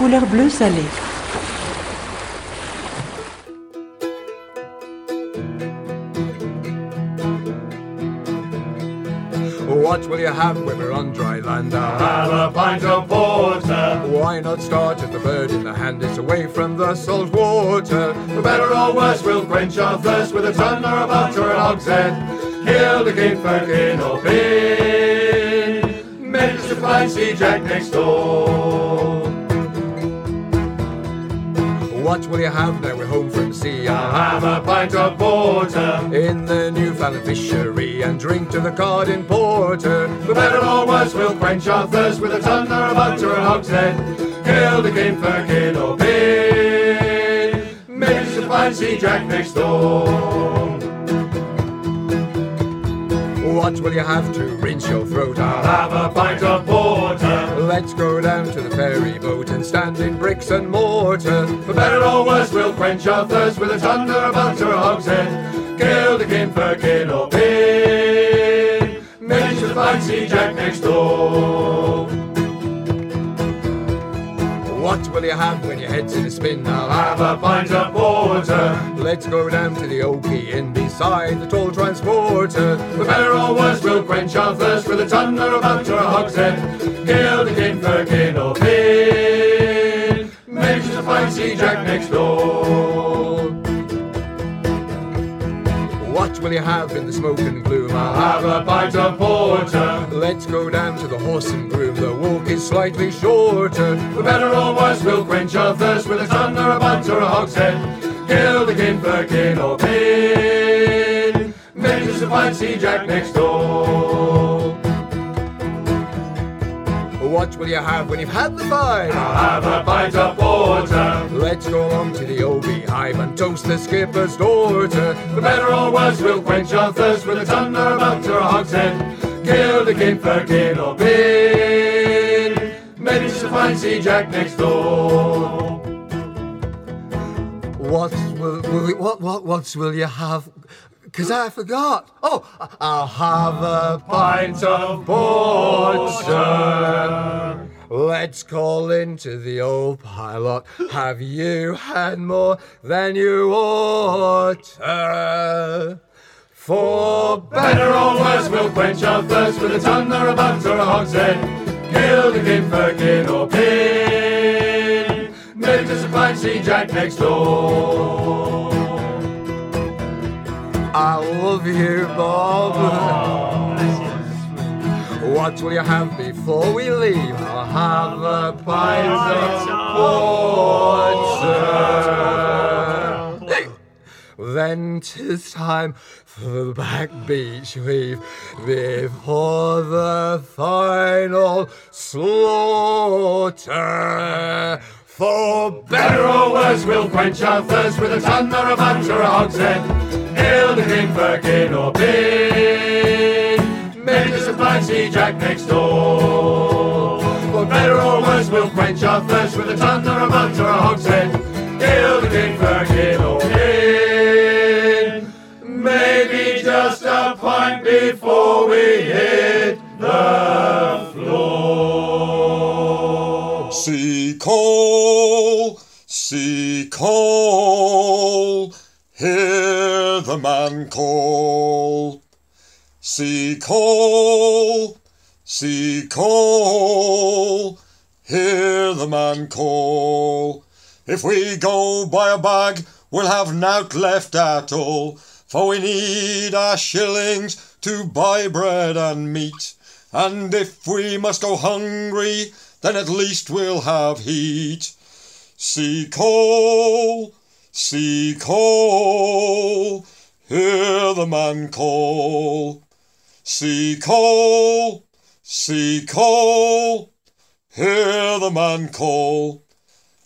couleur bleu salé. What will you have when we're on dry land? Have a pint of porter. Why not start at the bird in the hand? It's away from the salt water. For better or worse, we'll quench our thirst with a ton or a butt or a hogshead. Kill the king, firkin, or pin. Manage to find sea jack next door. What will you have now we're home from sea? I'll have a pint of porter. in the Newfoundland fishery and drink to the cod in porter. For better or worse, we'll quench our thirst with a ton or a butt or a hogshead. Kill the firkin, or pin. Manage to find sea jack next door. What will you have to rinse your throat? I'll have a pint of. Let's go down to the ferry boat and stand in bricks and mortar. For better or worse, we'll quench our thirst with a ton or a butt or a hogshead. Kill the king, firkin, or pin. To find sea jack next door. What will you have when your head's in a spin? I'll have a pint of porter. Let's go down to the Oakey Inn beside the tall transporter. For better or worse, we'll quench our thirst with a ton or a butt or a hogshead. Kill the king, firkin, or pin. Manage to find sea jack next door. Will you have in the smoke and gloom? I'll have a pint of porter. Let's go down to the horse and groom. The walk is slightly shorter. For better or worse, we'll quench our thirst with a ton or a butt or a hogshead. Kill the king, firkin, or pin. Manage to find sea jack next door. What will you have when you've had the five? I'll have a pint of porter. Let's go along to the old beehive and toast the skipper's daughter. For better or worse, we'll quench our thirst with a ton or a or a hogshead. Kill the king, firkin, or pin. Manage to find sea jack next door. What will, will what what what will you have? Cause I forgot. Oh, I'll have a Pint of porter. Let's call into the old pilot. Have you had more than you ought? For Better or worse, we'll quench our thirst with a ton or a butt or a hogshead. Kill the king, firkin, or pin. Manage to find sea jack next door. I love you, Bob. What will you have before we leave? I'll have a pint of porter. Then 'tis time for the back beach weave before the final slaughter. For Better or worse, we'll quench our thirst with a ton or a butt or a hogshead. Kill the king, firkin, or pin. Manage to find sea jack next door. For better or worse, we'll quench our thirst with a ton or a butt or a hogshead. Kill the king, firkin, or pin. Maybe just a pint before call, sea call, hear the man call. If we go by a bag, we'll have nought left at all, for we need our shillings to buy bread and meat. And if we must go hungry, then at least we'll have heat. Sea call, sea call, hear the man call. Sea call, see call, hear the man call.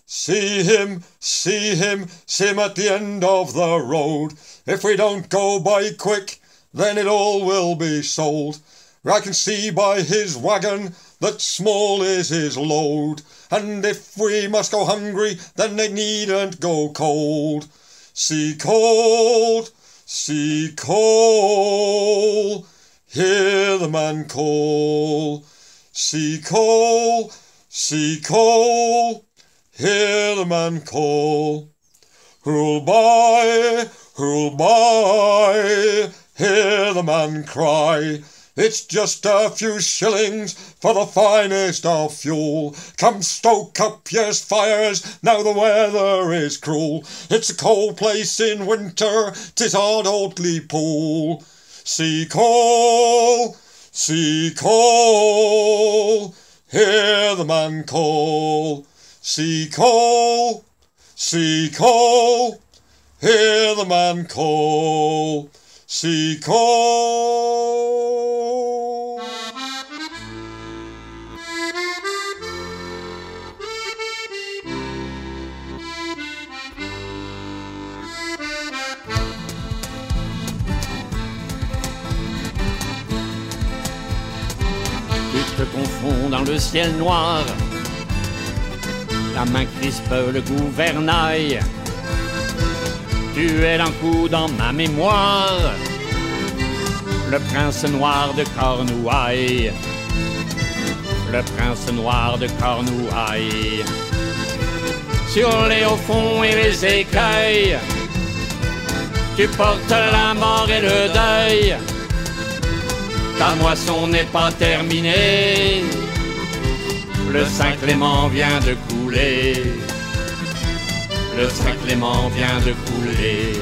See him, see him, see him at the end of the road. If we don't go by quick, then it all will be sold. I can see by his wagon that small is his load. And if we must go hungry, then they needn't go cold. See cold, see cold, hear the man call. Sea cold, sea cold, hear the man call. Who'll buy, who'll buy, hear the man cry. It's just a few shillings for the finest of fuel. Come stoke up your fires, now the weather is cruel. It's a cold place in winter, tis odd old Pool. See call, see call, hear the man call. See call, see call, hear the man call. See call. Te confonds dans le ciel noir. La main crispe le gouvernail. Tu es d'un coup dans ma mémoire. Le prince noir de Cornouailles. Le prince noir de Cornouailles. Sur les hauts fonds et les écueils. Tu portes la mort et le deuil. Ta moisson n'est pas terminée. Le Saint-Clément vient de couler. Le Saint-Clément vient de couler.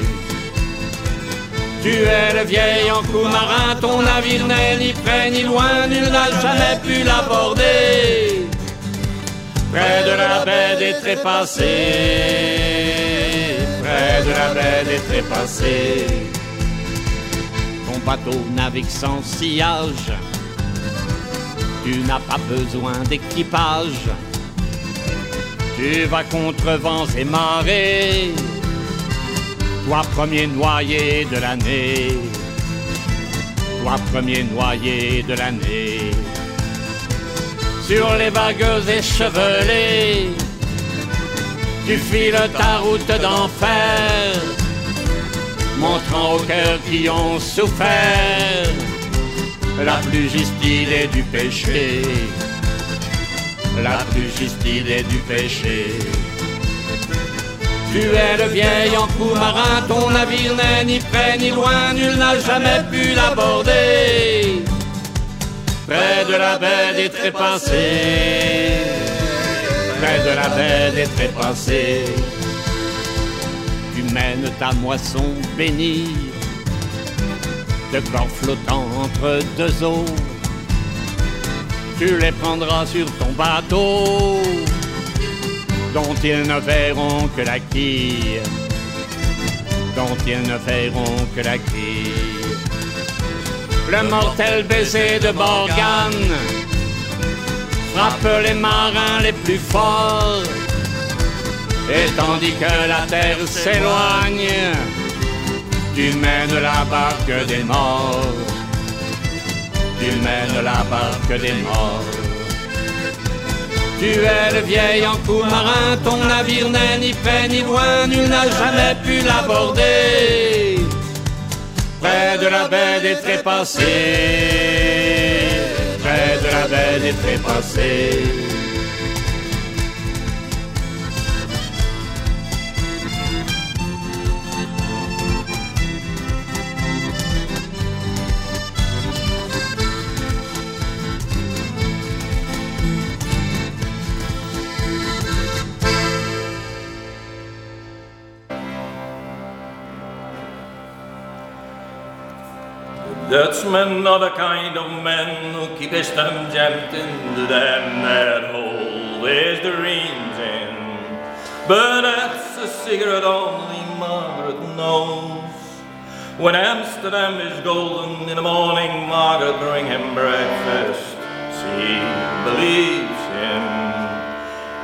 Tu es le vieil en coup marin, ton navire n'est ni près ni loin, nul n'a jamais pu l'aborder. Près de la baie des trépassés, près de la baie des trépassés. Bateau navigue sans sillage, tu n'as pas besoin d'équipage. Tu vas contre vents et marées, toi premier noyé de l'année, toi premier noyé de l'année. Sur les vagues échevelées, tu files ta route d'enfer, cœurs qui ont souffert. La plus juste idée du péché. La plus juste idée du péché. Tu es le vieil en coup marin, ton navire n'est ni près ni loin, nul n'a jamais pu l'aborder. Près de la baie des trépassés, près de la baie des trépassés, tu mènes ta moisson bénie de corps flottants entre deux eaux tu les prendras sur ton bateau, dont ils ne verront que la quille, dont ils ne verront que la quille. Le mortel baiser de Morgane frappe les marins les plus forts, et tandis que la terre s'éloigne, tu mènes la barque des morts tu mènes la barque des morts. Tu es le vieil en coup marin, ton navire n'est ni près ni loin, nul n'a jamais pu l'aborder. Près de la baie des trépassés, près de la baie des trépassés. Dutchmen are the kind of men who keep his thumb jammed into them that his dreams in. But that's a secret only Margaret knows. When Amsterdam is golden in the morning, Margaret bring him breakfast. She believes him.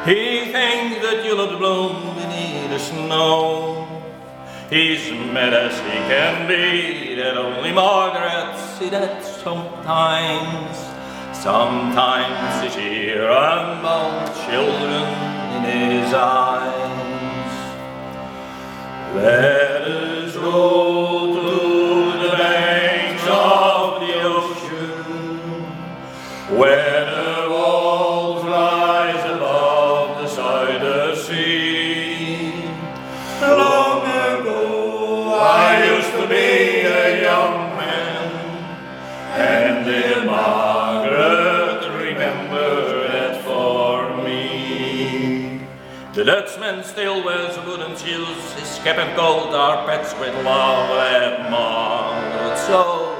He thinks that you'll bloom beneath the snow. He's mad as he can be, that only Margaret see that sometimes, sometimes she rumble children in his eyes. Let us row to the banks of the ocean, where still wears wooden shoes, his cap and coat are patched with love and more. So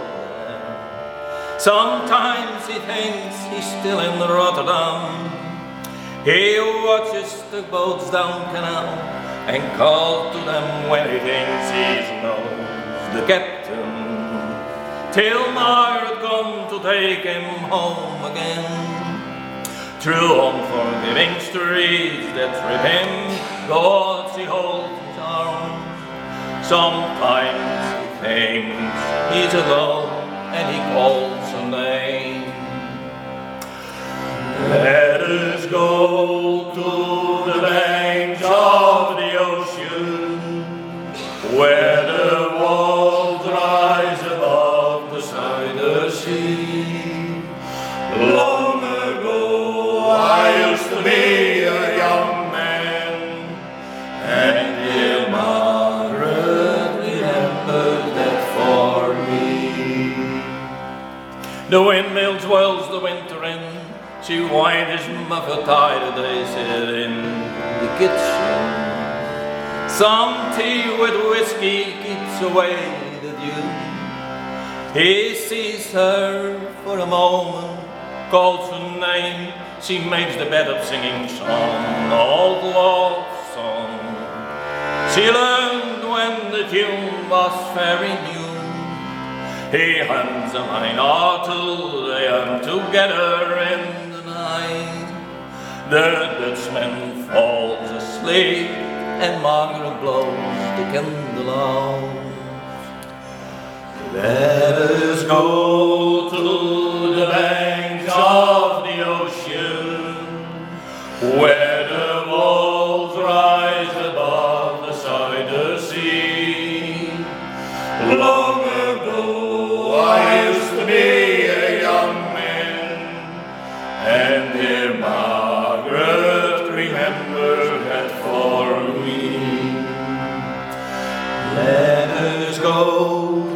sometimes he thinks he's still in Rotterdam. He watches the boats down canal and calls to them when he thinks he knows the captain. Till Margaret come to take him home again. Through unforgiving streets that him, God he holds his arm. Sometimes he thinks he's alone and he calls her name. Let us go to muffler tied they sit in the kitchen. Some tea with whiskey keeps away the dew. He sees her for a moment, calls her name. She makes the bed up singing some old love song. She learned when the tune was very new. He hands a mine or two, they are together. The Dutchman falls asleep, and Margaret blows the candle out. Let us go to the banks of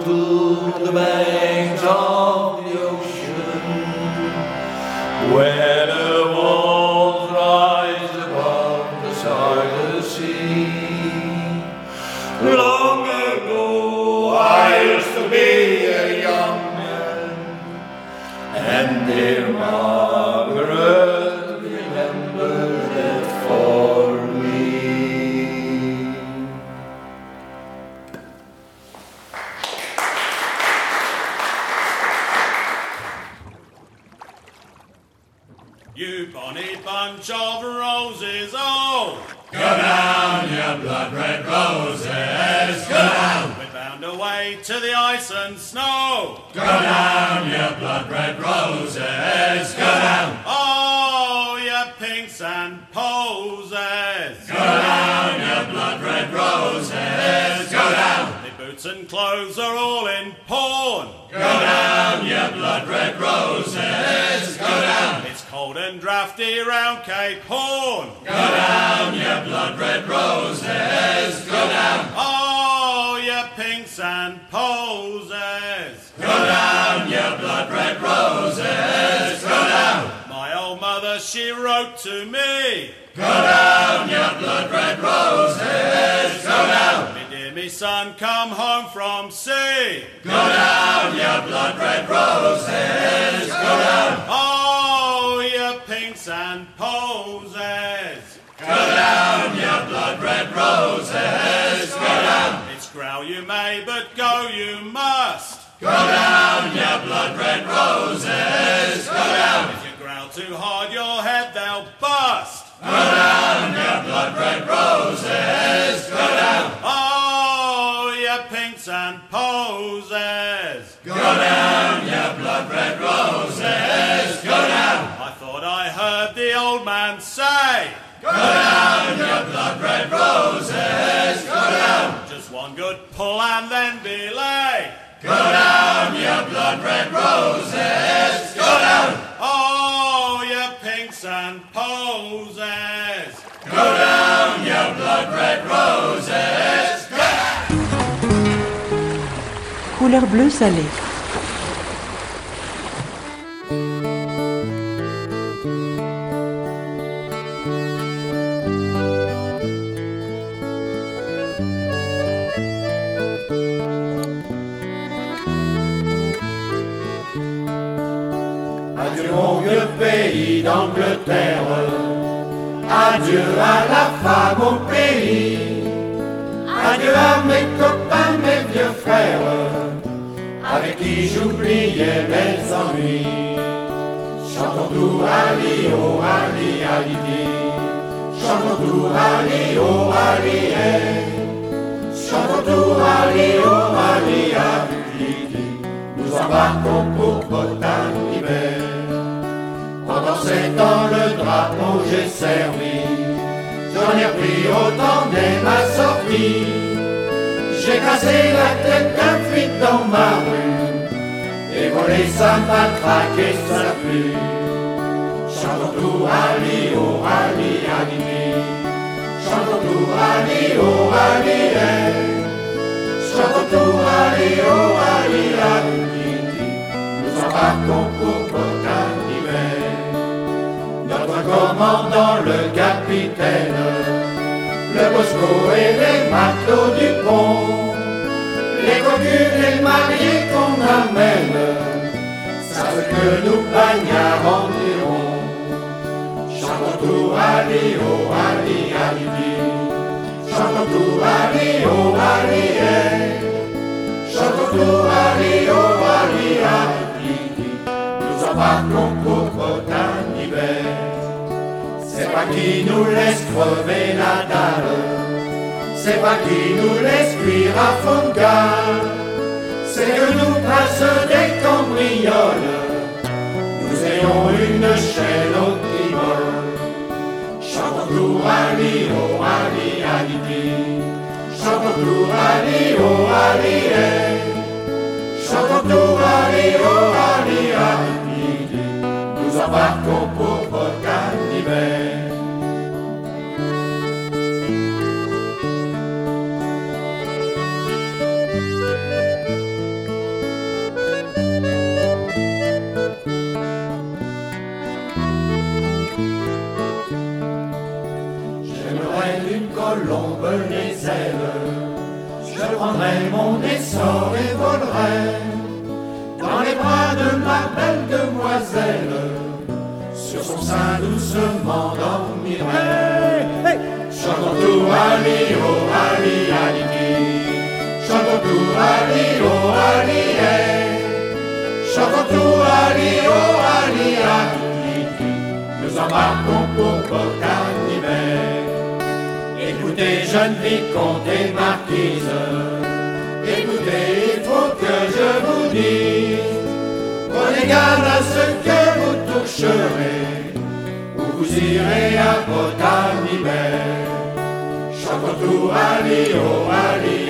Through the banks of. Roses. Go down. We're bound away to the ice and snow. Go down, you blood red roses. Go down. Oh, you pinks and posies. Go down, you blood red roses. Go down. The boots and clothes are all in pawn. Go down, you blood red roses. Go down. Cold and drafty round Cape Horn. Go down, you blood red roses. Go down. Oh, you pinks and posies. Go down, you blood red roses. Go down. My old mother, she wrote to me. Go down, you blood red roses. Go down. Me dear, me son, come home from sea. Go down, you blood red roses. Go down. Oh, blood red roses. Go down. It's growl you may, but go you must. Go down, you blood red roses. Go down. If you growl too hard, your head they'll bust. Go down, you blood red roses. Go down. Oh, you pinks and posies. Go down, you blood red roses. Go down. I thought I heard the old man say, Go down, you blood red roses. Go down. just one good pull and then belay. Go down, you blood red roses. Go down. Oh, you pinks and posies. Go down, you blood red roses. Go down. Couleur bleu d'Angleterre. Adieu à la femme au pays. Adieu à mes copains, mes vieux frères, avec qui j'oubliais mes ennuis. Chantons tout Ali, oh Ali, Ali, Chantons tout Ali, oh Ali, Chantons tout Ali, oh Ali, Ali, Nous embarquons pour Bretagne. Pendant sept ans, le drapeau j'ai servi. J'en ai repris autant dès ma sortie. J'ai cassé la tête d'un flic dans ma rue. Et volé sa matraque et sa pluie. Chantons tout Ali, oh Ali, Ali, Chantons tout Ali, oh Ali, Chantons tout oh Nous embarquons pour Bretagne notre commandant, le capitaine, le Bosco et les matelots du pont, les cocus et les mariés qu'on amène, savent que nous bagnards diront. Chantons tout Ali, oh Ali, Ali, chantons tout Ali, oh Ali, chantons tout Ali, oh Ali, Ali, nous embarquons pour pas qui nous laisse crever la dalle, c'est pas qui nous laisse cuire à fond de c'est que nous passe des cambrioles, nous ayons une chaîne au tribol. Chantons tout Ali, oh Ali, Ali, chantons tout Ali, oh Ali, chantons tout Ali, oh Ali, Ali, nous embarquons pour Bretagne d'hiver. Prendrai mon essor et volerai dans les bras de ma belle demoiselle. Sur son sein doucement dormirai. Chantons tout Ali, oh Ali, Ali, Chantons tout Ali, oh Ali, Chantons tout Ali, oh Ali, Ali, Nous embarquons pour hiver. Écoutez, jeune vicomte et marquise, écoutez, il faut que je vous dise, prenez garde à ce que vous toucherez, ou vous irez à. Chantons tout Ali, oh Ali,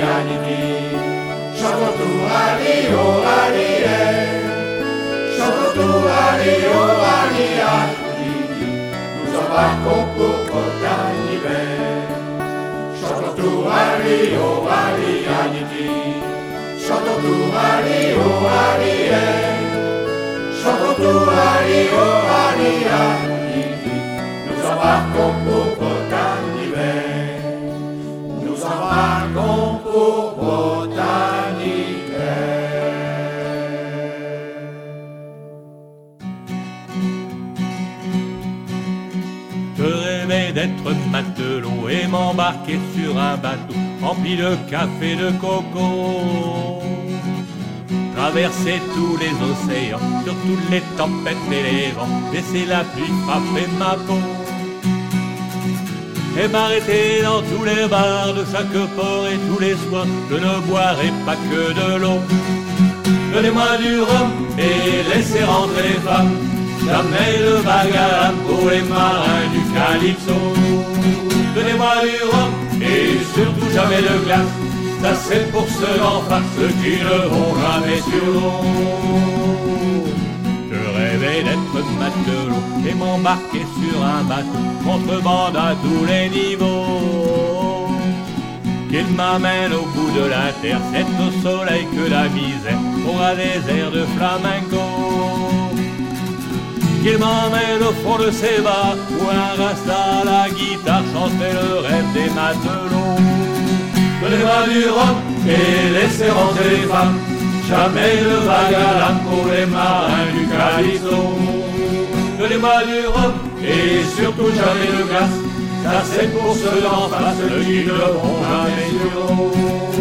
chantons tout Ali, oh Ali, chantons tout Ali, oh Ali, Ali, nous embarquons pour. Ali, Chantons tout Ali, oh Ali, Chantons tout Ali, oh Ali, Ali, Nous embarquons pour Bretagne. Nous embarquons pour Bretagne matelot et m'embarquer sur un bateau rempli de café de coco. Traverser tous les océans, sur toutes les tempêtes et les vents, laisser la pluie frapper ma peau. Et m'arrêter dans tous les bars de chaque port et tous les soirs, je ne boirai pas que de l'eau. Donnez-moi du rhum et laissez rentrer les femmes, jamais le bagarre pour les marins du calypso. Donnez-moi du rhum et surtout jamais de glace. Ça c'est pour ceux en face qui ne vont jamais sur l'eau. Je rêvais d'être matelot et m'embarquer sur un bateau, contrebande à tous les niveaux. Qu'il m'amène au bout de la terre, c'est au soleil que la misère aura des airs de flamenco qu'il m'emmène au fond de ses bas, où un rasta à la guitare chantait le rêve des matelots. Donnez-moi du et laissez rentrer les femmes, jamais le vague pour les marins du calypso. Donnez-moi du et surtout jamais de glace. Ça c'est pour ceux d'en face qui ne vont jamais sur l'eau.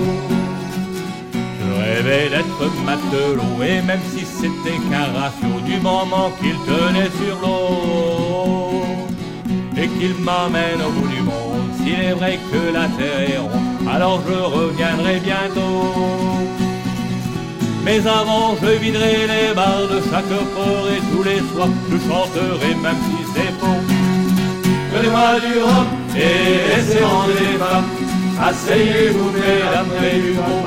Je rêvais d'être matelot et même si c'était qu'un ratio du moment qu'il tenait sur l'eau et qu'il m'amène au bout du monde, s'il est vrai que la terre est ronde, alors je reviendrai bientôt. Mais avant, je viderai les bars de chaque port et tous les soirs, je chanterai même si c'est faux. Donnez-moi du rhum et laissez les femmes. Asseyez-vous, mesdames, près du bon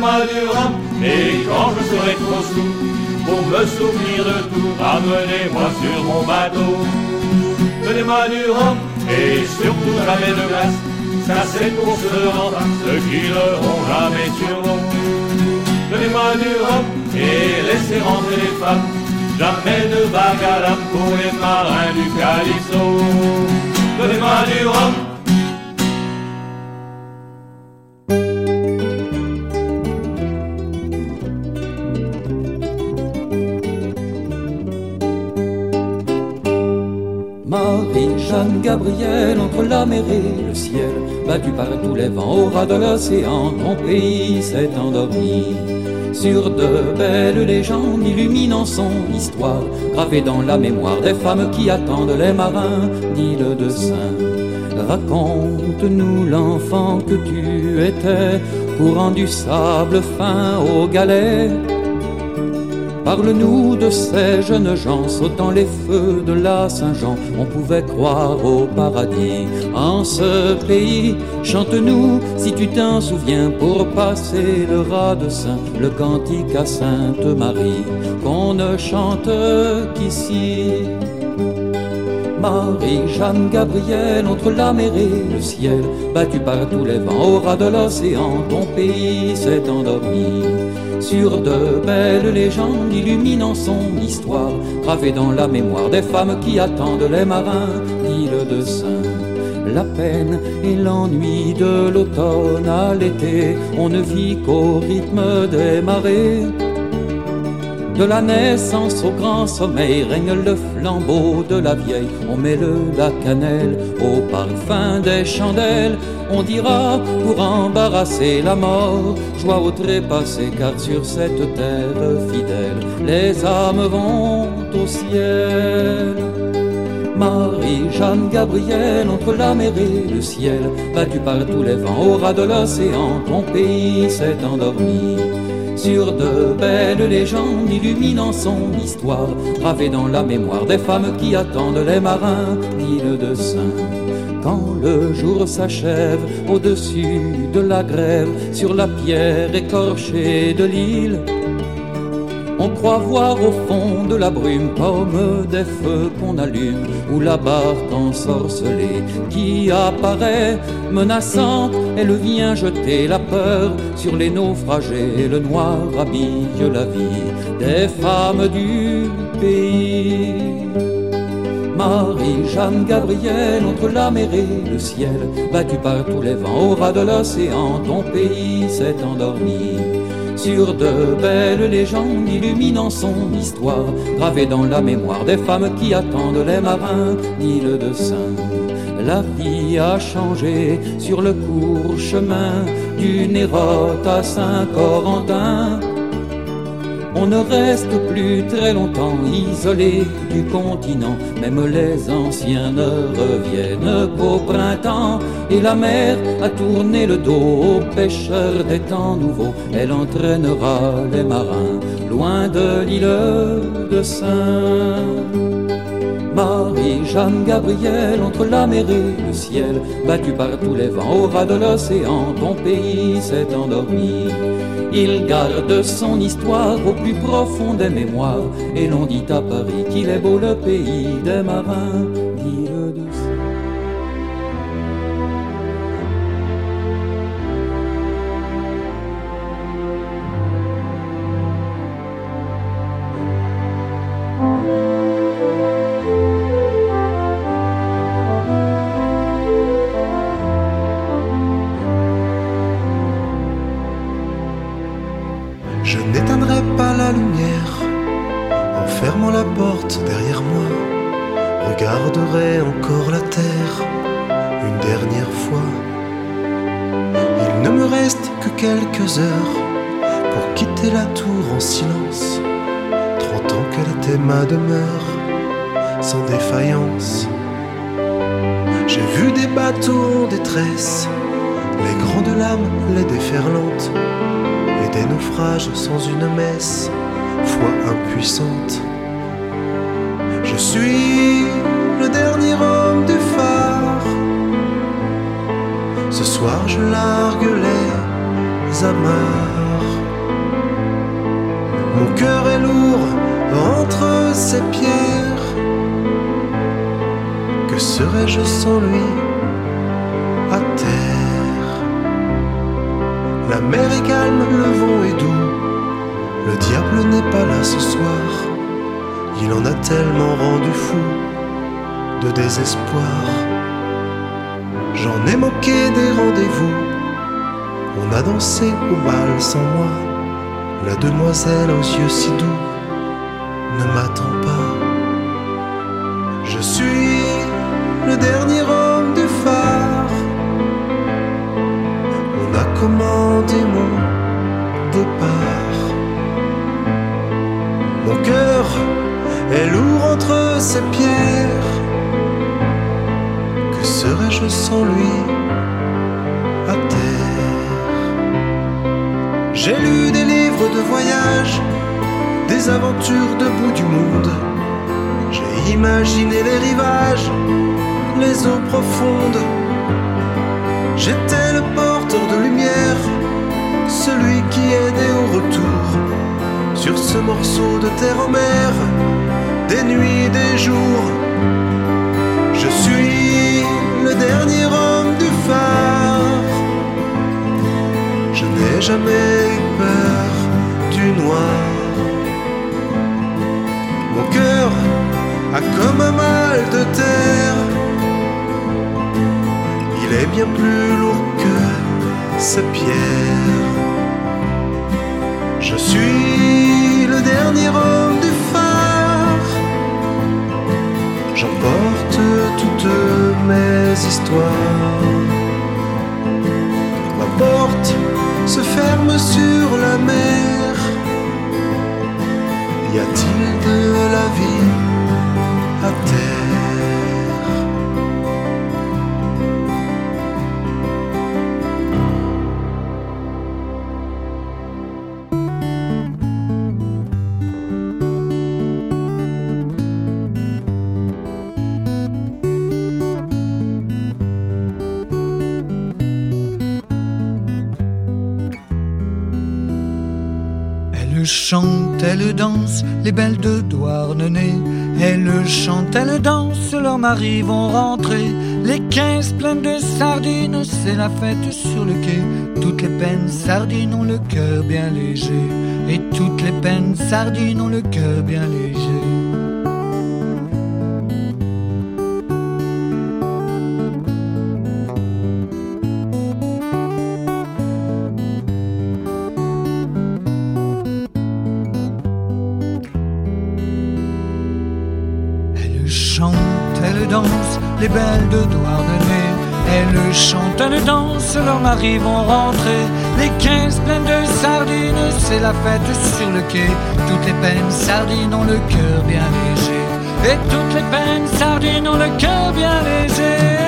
Donnez-moi du et quand je serai trop sous, pour me souvenir de tout, ramenez-moi sur mon bateau. Donnez-moi du rhum et surtout jamais de glace. Ça c'est pour ceux enfin, ceux qui n'auront jamais sur l'eau. Donnez-moi du rhum et laissez rentrer les femmes. Jamais de vague à l'âme pour les marins du Calypso. Donnez-moi du rhum. Marie-Jeanne Gabriel, entre la mer et le ciel, battue par tous les vents au ras de l'océan, ton pays s'est endormi. Sur de belles légendes illuminant son histoire, gravée dans la mémoire des femmes qui attendent les marins d'île de Saint. Raconte-nous l'enfant que tu étais, courant du sable fin aux galets. Parle-nous de ces jeunes gens sautant les feux de la Saint-Jean. On pouvait croire au paradis en ce pays. Chante-nous si tu t'en souviens pour passer le rat de Saint, le cantique à Sainte Marie qu'on ne chante qu'ici. Marie, Jeanne, Gabriel, entre la mer et le ciel, battu par tous les vents au ras de l'océan, ton pays s'est endormi. Sur de belles légendes illuminant son histoire, gravée dans la mémoire des femmes qui attendent les marins d'île de Saint. La peine et l'ennui de l'automne à l'été, on ne vit qu'au rythme des marées. De la naissance au grand sommeil règne le flambeau de la vieille. On met le la cannelle au parfum des chandelles. On dira pour embarrasser la mort, joie au trépassé, car sur cette terre fidèle, les âmes vont au ciel. Marie, Jeanne, Gabriel, entre la mer et le ciel, battu par tous les vents au ras de l'océan, ton pays s'est endormi sur de belles légendes illuminant son histoire, gravée dans la mémoire des femmes qui attendent les marins d'île de Saint. Quand le jour s'achève au-dessus de la grève, sur la pierre écorchée de l'île, on croit voir au fond de la brume comme des feux qu'on allume ou la barque ensorcelée qui apparaît menaçante. Elle vient jeter la peur sur les naufragés. Le noir habille la vie des femmes du pays. Marie, Jeanne, Gabriel, entre la mer et le ciel, battu par tous les vents au ras de l'océan, ton pays s'est endormi sur de belles légendes illuminant son histoire, gravée dans la mémoire des femmes qui attendent les marins d'île de Saint. La vie a changé sur le court chemin du Nérote à Saint-Corentin. On ne reste plus très longtemps isolé du continent, même les anciens ne reviennent qu'au printemps. Et la mer a tourné le dos aux pêcheurs des temps nouveaux, elle entraînera les marins loin de l'île de Saint. Marie, Jeanne, Gabriel, entre la mer et le ciel, battu par tous les vents au ras de l'océan, ton pays s'est endormi. Il garde son histoire au plus profond des mémoires, et l'on dit à Paris qu'il est beau le pays des marins sans défaillance. J'ai vu des bateaux en détresse, les grandes lames, les déferlantes, et des naufrages sans une messe, foi impuissante. Je suis le dernier homme du phare. Ce soir je largue les amarres. Mon cœur est lourd entre ses pierres. Serais-je sans lui à terre? La mer est calme, le vent est doux. Le diable n'est pas là ce soir. Il en a tellement rendu fou de désespoir. J'en ai manqué des rendez-vous. On a dansé au bal sans moi. La demoiselle aux yeux si doux Commandé mon départ. Mon cœur est lourd entre ses pierres. Que serais-je sans lui à terre? J'ai lu des livres de voyage, des aventures de bout du monde. J'ai imaginé les rivages, les eaux profondes. J'étais le porteur de lumière, celui qui aidait au retour sur ce morceau de terre en mer, des nuits, des jours. Je suis le dernier homme du phare. Je n'ai jamais eu peur du noir. Mon cœur a comme un mal de terre. Il est bien plus lourd que ces pierres. Je suis le dernier homme du phare. J'emporte toutes mes histoires. Ma porte se ferme sur la mer. Y a-t-il de la vie les belles de Douarnenez. Elle chante, elle danse, leurs maris vont rentrer. Les quinze pleines de sardines, c'est la fête sur le quai. Toutes les peines sardines ont le cœur bien léger. Et toutes les peines sardines ont le cœur bien léger. Maris vont rentrer. Les quinze pleines de sardines, c'est la fête sur le quai. Toutes les peines sardines ont le cœur bien léger. Et toutes les peines sardines ont le cœur bien léger.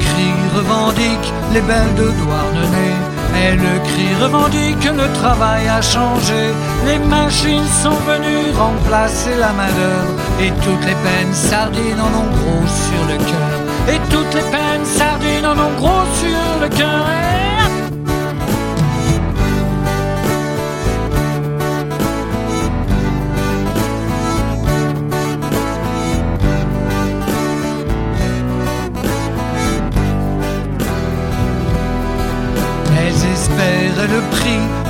Crie, revendique les belles de Douarnenez. Elle crie, revendique le travail a changé. Les machines sont venues remplacer la main-d'œuvre. Et toutes les peines sardines en ont gros sur le cœur. Et toutes les peines sardines en ont gros sur le cœur.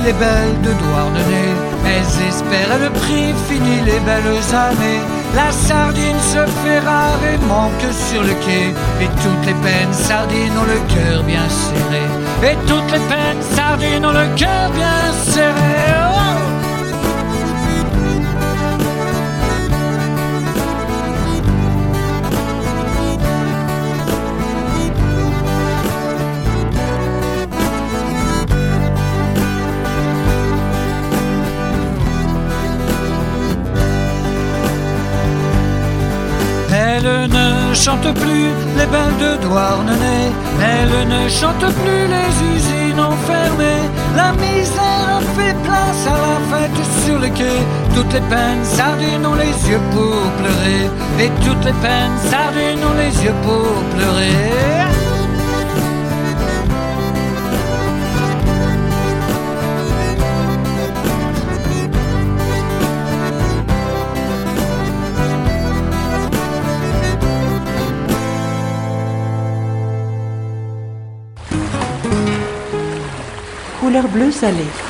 les belles de Douarnenez. Elles espéraient le prix, fini les belles années. La sardine se fait rare et manque sur le quai. Et toutes les peines sardines ont le cœur bien serré. Et toutes les peines sardines ont le cœur bien serré. Oh, oh. ne chante plus les belles de Douarnenez, elle ne chante plus les usines enfermées. La misère fait place à la fête sur le quai, toutes les peines sardines ont les yeux pour pleurer, et toutes les peines sardines ont les yeux pour pleurer. bleu salé.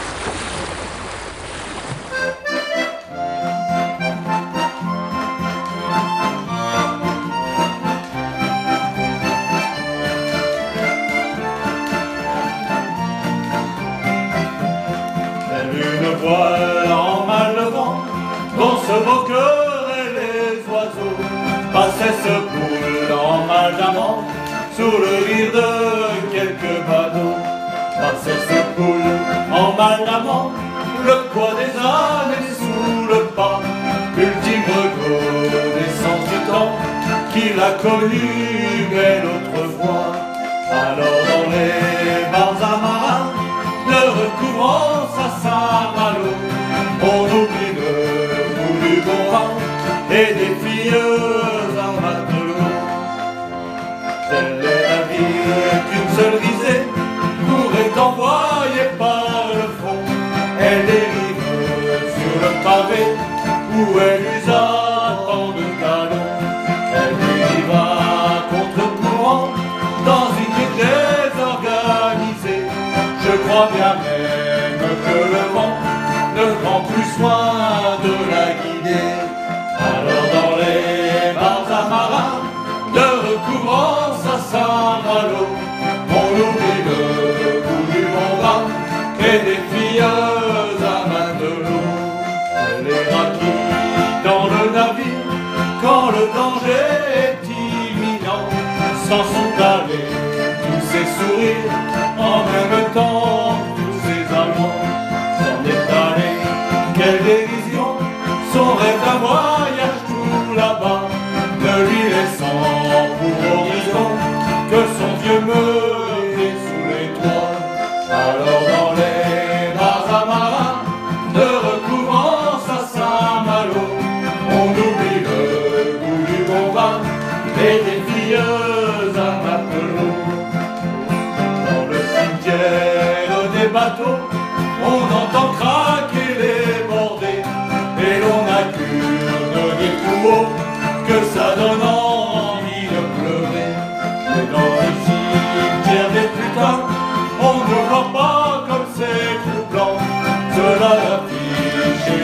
la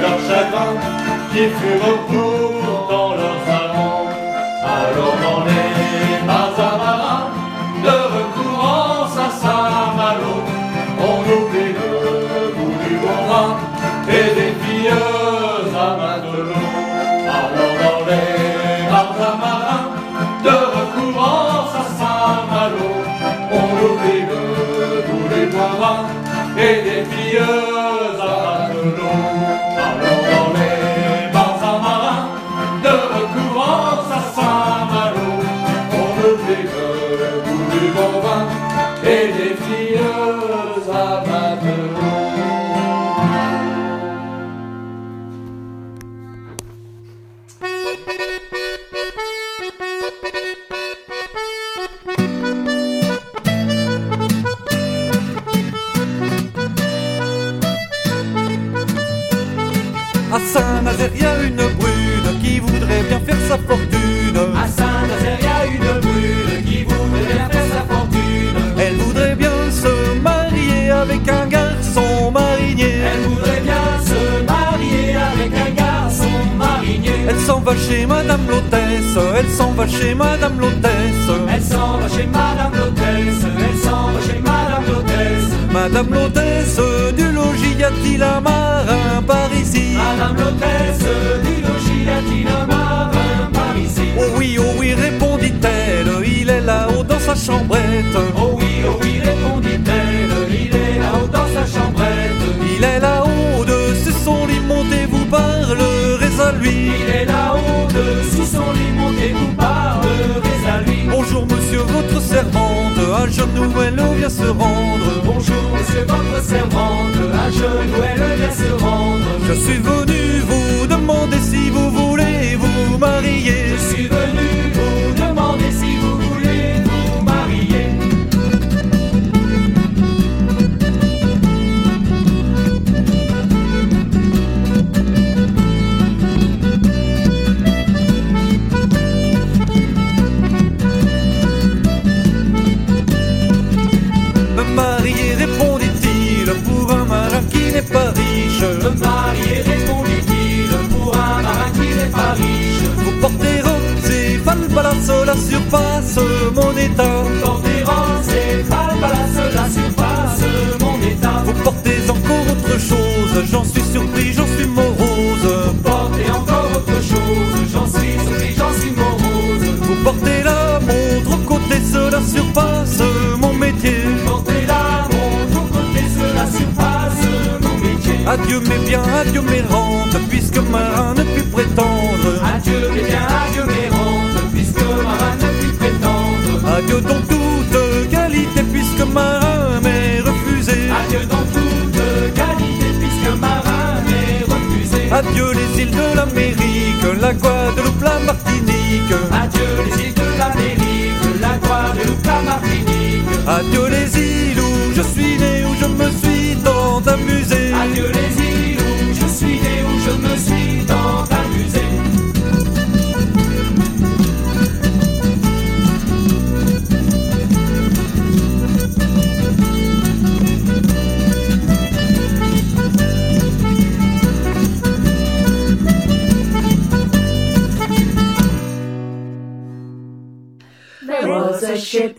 leur chagrin qui furent la surpasse mon état. Rose et la surpasse mon état. Vous portez encore autre chose, j'en suis surpris, j'en suis morose. Portez encore autre chose, j'en suis surpris, j'en suis morose. Vous portez la montre au côté, cela surpasse mon métier. Portez la montre au côté, cela surpasse mon métier. Adieu mes biens, adieu mes rentes, puisque marin ne Adieu donc toute qualité, puisque marin m'est refusé. Adieu donc toute qualité, puisque marin m'est refusé. Adieu les îles de l'Amérique, la Guadeloupe, la Martinique. Adieu les îles de l'Amérique, la Guadeloupe, la Martinique. Adieu les îles où je suis né, où je me suis tant amusé. Adieu les îles où je suis né, où je me suis tant amusé.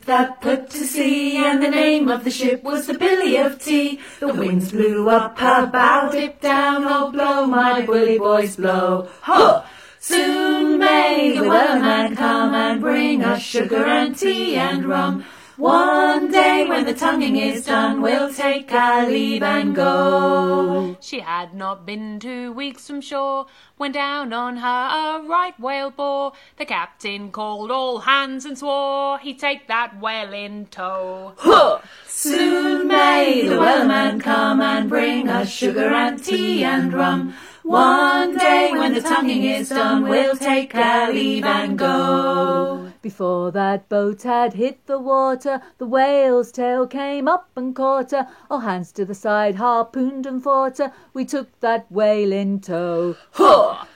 That put to sea, and the name of the ship was the Billy of Tea. The winds blew up her bow, dip down, oh blow, my bully boys blow. Ho! Soon may the wellerman come and bring us sugar and tea and rum. One day when the tonguing is done, we'll take our leave and go. She had not been two weeks from shore when down on her a right whale bore. The captain called all hands and swore he'd take that whale in tow. Huh! Soon may the wellerman come and bring us sugar and tea and rum. One day when the tonguing is done, we'll take our leave and go. Before that boat had hit the water, the whale's tail came up and caught her. All hands to the side, harpooned and fought her. We took that whale in tow.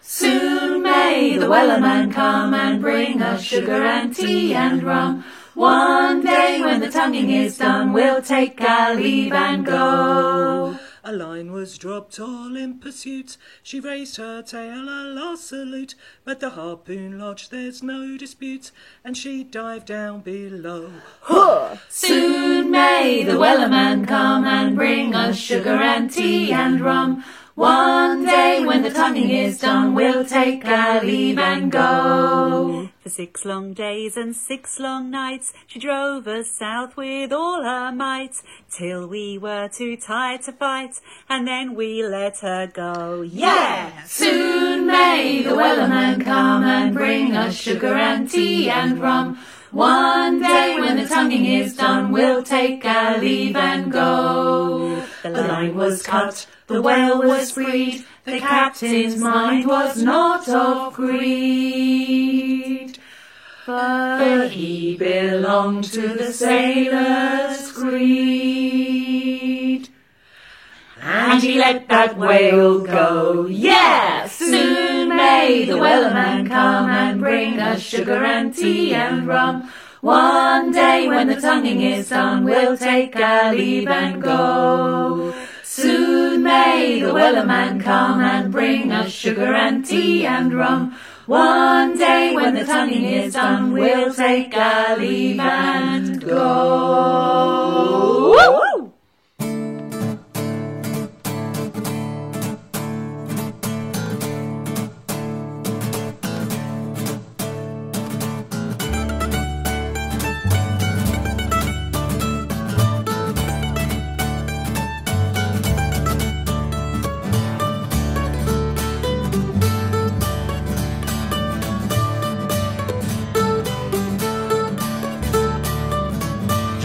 Soon may the wellerman come and bring us sugar and tea and rum. One day when the tonguing is done, we'll take our leave and go. A line was dropped all in pursuit. She raised her tail, a last salute. But the harpoon lodged, there's no dispute, and she dived down below. Huh! Soon may the wellerman come and bring us sugar and tea and rum. One day when the tonguing is done, we'll take our leave and go. For six long days and six long nights, she drove us south with all her might, till we were too tired to fight, and then we let her go. Yeah! Soon may the wellerman come and bring us sugar and tea and rum. One day when the tonguing is done, we'll take our leave and go. The line was cut, the whale was freed, the captain's mind was not of greed. But he belonged to the sailor's creed. And he let that whale go. Yeah! Soon may the wellerman come and bring us sugar and tea and rum. One day when the tonguing is done, we'll take our leave and go. Soon may the wellerman come and bring us sugar and tea and rum. One day when the tonguing we'll take our leave and go.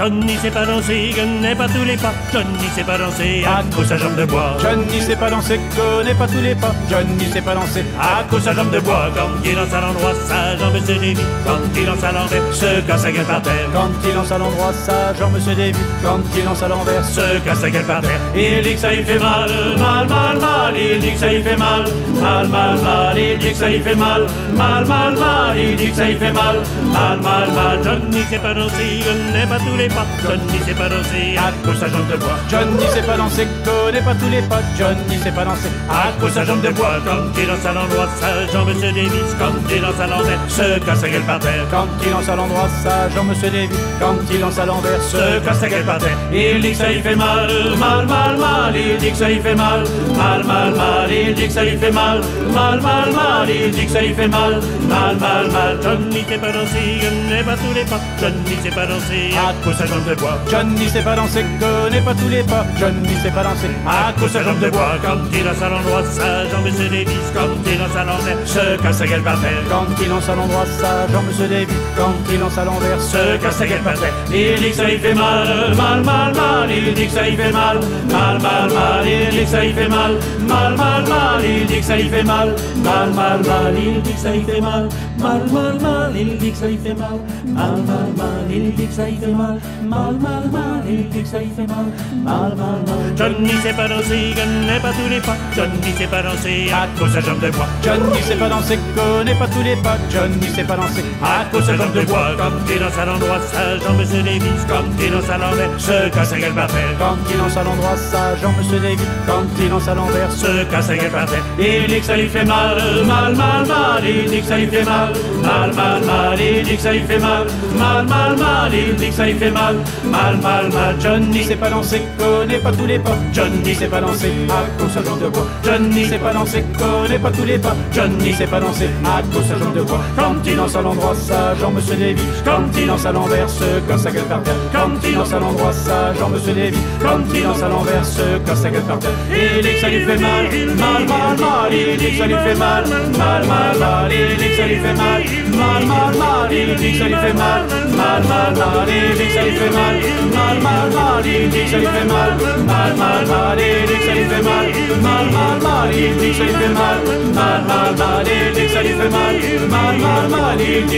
Johnny sait pas danser, connaît pas tous les pas. Johnny sait pas danser à cause sa jambe de bois. Johnny sait pas danser, connaît pas tous les pas. Johnny sait pas danser à cause sa jambe de bois. Quand il lance à l'endroit, sa jambe se dévie. Quand il lance à l'envers, se casse la gueule par terre. Quand il lance à l'endroit, sa jambe se dévie. Quand il lance à l'envers, se casse la gueule par terre. Il dit que ça y fait mal, mal, mal, mal. Il dit que ça y fait mal, mal, mal, mal. Il dit que ça y fait mal, mal, mal, mal. Il dit que ça y fait mal, mal, mal, mal. Johnny sait pas danser, connaît pas tous les pas. Johnny sait pas danser à cause sa jambe de bois. Johnny sait pas danser, connaît pas tous les pas. Johnny sait pas danser à cause sa jambe de bois. Quand il lance à l'endroit, sa jambe se dévisse. Quand il lance à l'envers, se casse la gueule par terre. Quand il lance à l'endroit, sa jambe se dévie. Quand il lance à l'envers, se casse la gueule par terre. Il dit que ça y fait mal, mal, mal, mal. Il dit que ça y fait mal, mal, mal, mal. Il dit que ça y fait mal, mal, mal, mal. Il dit que ça y fait mal, mal, mal, mal. Johnny sait pas danser, connaît pas tous les pas. Johnny sait pas danser à cause sa jambe de bois. Johnny sait pas danser, connaît pas tous les pas. Johnny sait pas danser à cause sa jambe de bois. Quand il lance à l'endroit, sa jambe se dévisse. Quand il lance à l'envers, se casse gueule par terre. Quand il lance à l'endroit, sa jambe se dévie. Quand il lance à l'envers, se casse gueule par terre. Il dit que ça y fait mal, mal, mal, mal. Il dit que ça y fait mal, mal, mal, mal. Il dit que ça y fait mal, mal, mal, mal. Il dit que ça y fait mal, mal, mal, mal. Il dit que ça y fait mal, mal, mal, mal. Il dit que ça y fait mal, mal, mal, mal. Il dit que ça y fait mal, mal, mal, mal. Il dit que ça y fait mal, mal, mal, mal. Johnny sait pas danser, connaît pas tous les pas. Johnny sait pas danser à cause sa jambe de bois. Johnny sait pas danser, connaît pas tous les pas. Johnny sait pas danser à cause sa jambe de bois. Quand il lance à l'endroit, sa jambe se dévisse. Quand il lance à l'envers, se casse la gueule par terre. Quand il lance à l'endroit, sa jambe se dévie. Quand il lance à l'envers, se casse la gueule par terre. Il dit que ça lui fait mal, mal, mal, mal. Il dit que ça lui fait mal, mal, mal, mal. Il dit que ça lui fait mal, mal, mal, mal. Il dit que ça lui fait mal, mal, mal, mal. Johnny sait pas danser, connaît pas tous les pas. Johnny sait pas danser à cause sa jambe de bois. Johnny sait pas danser, connaît pas tous les pas. Johnny sait pas danser à cause sa jambe de bois. Quand il lance à l'endroit, sa jambe se dévie. Quand il lance à l'envers, se casse la gueule par terre. Quand il lance à l'endroit, sa jambe se dévie. Quand il lance à l'envers, se casse la gueule par terre. Il dit que ça lui fait mal, mal, mal, mal. Il dit que ça lui fait mal, mal, mal, mal. Il dit que ça lui fait mal, mal, mal, mal. Il dit ça lui fait mal, mal, mal, mal. Il dit ça lui fait mal, mal, mal, mal. Il dit ça lui fait mal, mal, mal, mal. Il dit ça lui fait mal, mal, mal, mal. Il dit mal, mal, mal, mal. Mal, mal, mal, mal.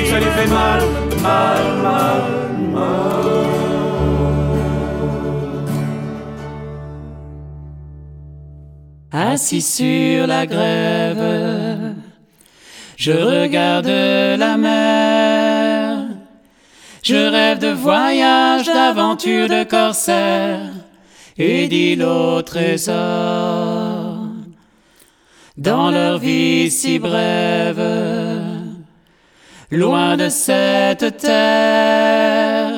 Ça lui fait mal, mal, mal, mal. Assis sur la grève, je regarde la mer. Je rêve de voyages, d'aventures, de corsaires. Et d'îlots au trésor. Dans leur vie si brève, loin de cette terre,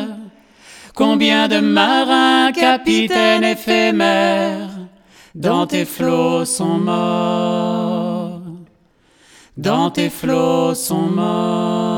combien de marins, capitaines éphémères. Dans tes flots sont morts, dans tes flots sont morts.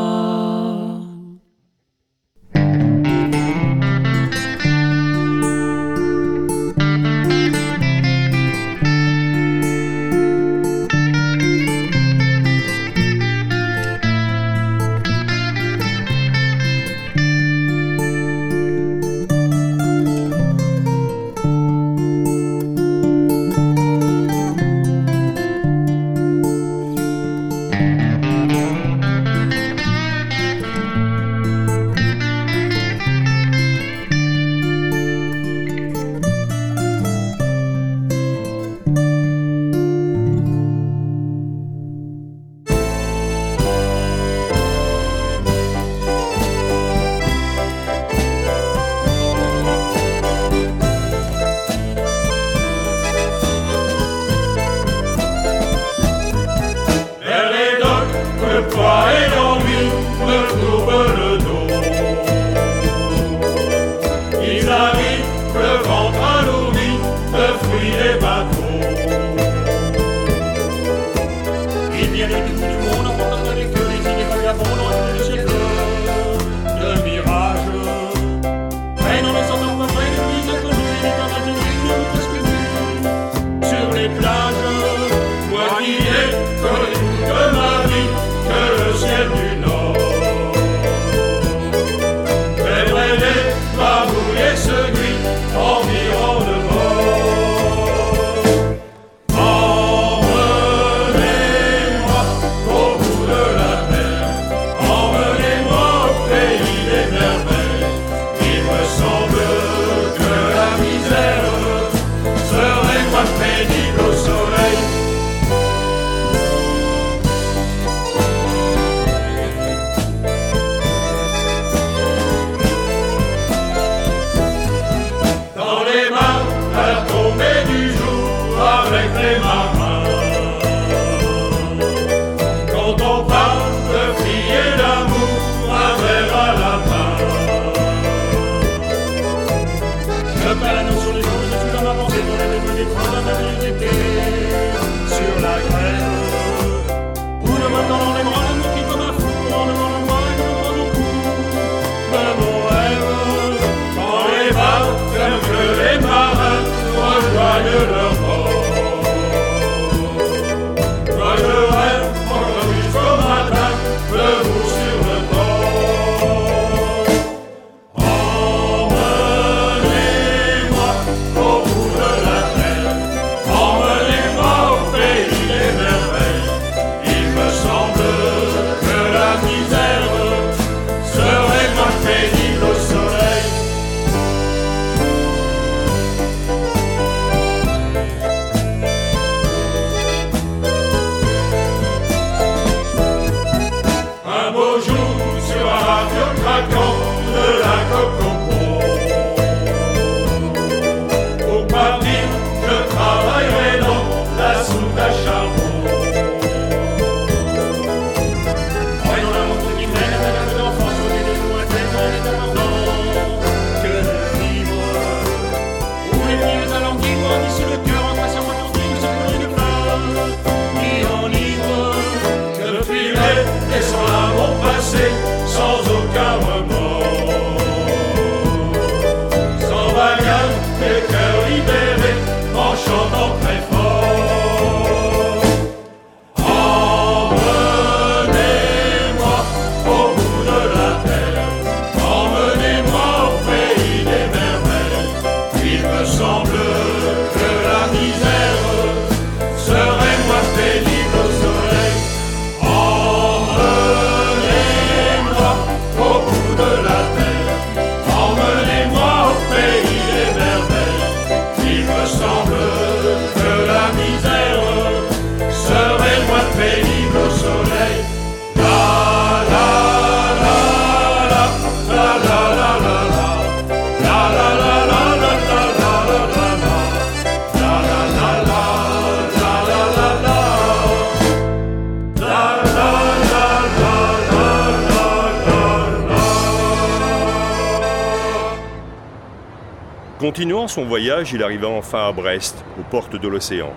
Continuant son voyage, il arriva enfin à Brest, aux portes de l'océan.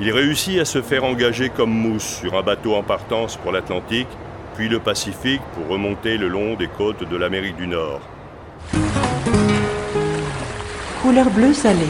Il réussit à se faire engager comme mousse sur un bateau en partance pour l'Atlantique, puis le Pacifique pour remonter le long des côtes de l'Amérique du Nord. Couleur bleu salé.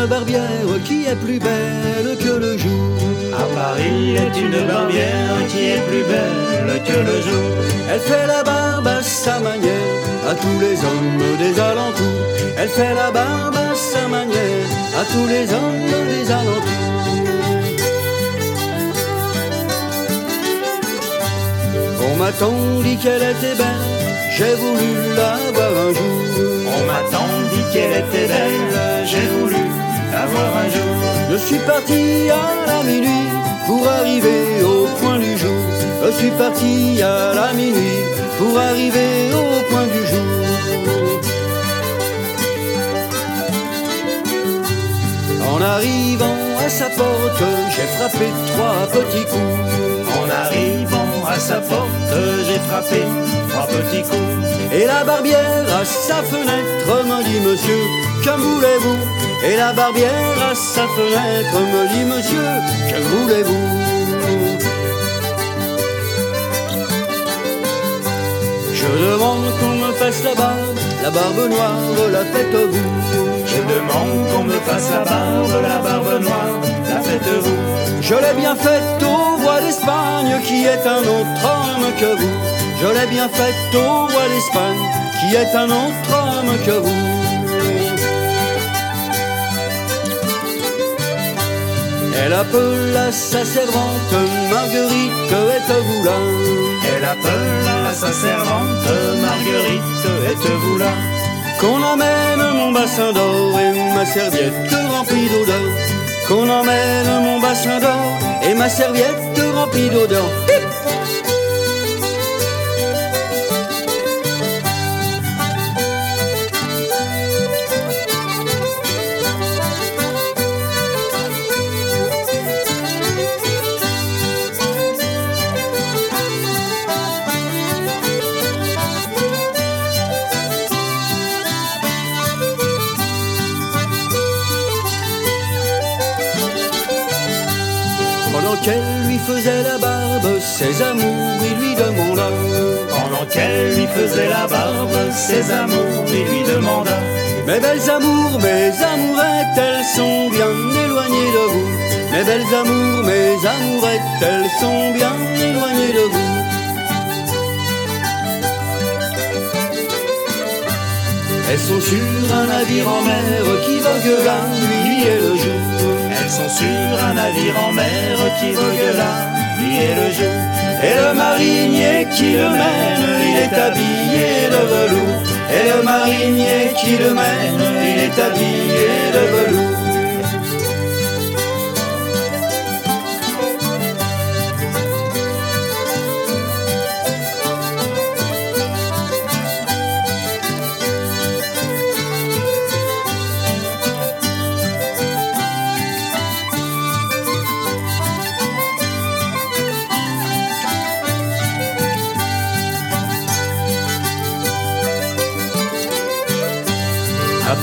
Une barbière qui est plus belle que le jour. À Paris est une barbière qui est plus belle que le jour. Elle fait la barbe à sa manière à tous les hommes des alentours. Elle fait la barbe à sa manière à tous les hommes des alentours. On m'a tant dit qu'elle était belle, j'ai voulu la voir un jour. On m'a tant dit qu'elle était belle, j'ai voulu un jour. Je suis parti à la minuit pour arriver au point du jour. Je suis parti à la minuit pour arriver au point du jour. En arrivant à sa porte, j'ai frappé trois petits coups. En arrivant à sa porte, j'ai frappé trois petits coups. Et la barbière à sa fenêtre me dit Monsieur, que voulez-vous Et la barbière à sa fenêtre me dit Monsieur, que voulez-vous Je demande qu'on me fasse la barbe, la barbe noire, la faites-vous. Je demande qu'on me fasse la barbe, la barbe noire, la faites-vous. Je l'ai bien faite au roi d'Espagne qui est un autre homme que vous. Je l'ai bien faite au roi d'Espagne qui est un autre homme que vous. Elle appela sa servante Marguerite, êtes-vous là Elle appela sa servante Marguerite, êtes-vous là Qu'on amène mon bassin d'or et ma serviette remplie d'odeur. Qu'on emmène mon bassin d'or et ma serviette remplie d'odeur. Faisait la barbe, ses amours, il lui demanda. Mes belles amours, mes amourettes, elles sont bien éloignées de vous. Mes belles amours, mes amourettes, elles sont bien éloignées de vous. Elles sont sur un navire en mer qui vogue la nuit et le jour. Elles sont sur un navire en mer qui vogue la Et le marinier qui le mène, il est habillé de velours. Et le marinier qui le mène, il est habillé de velours.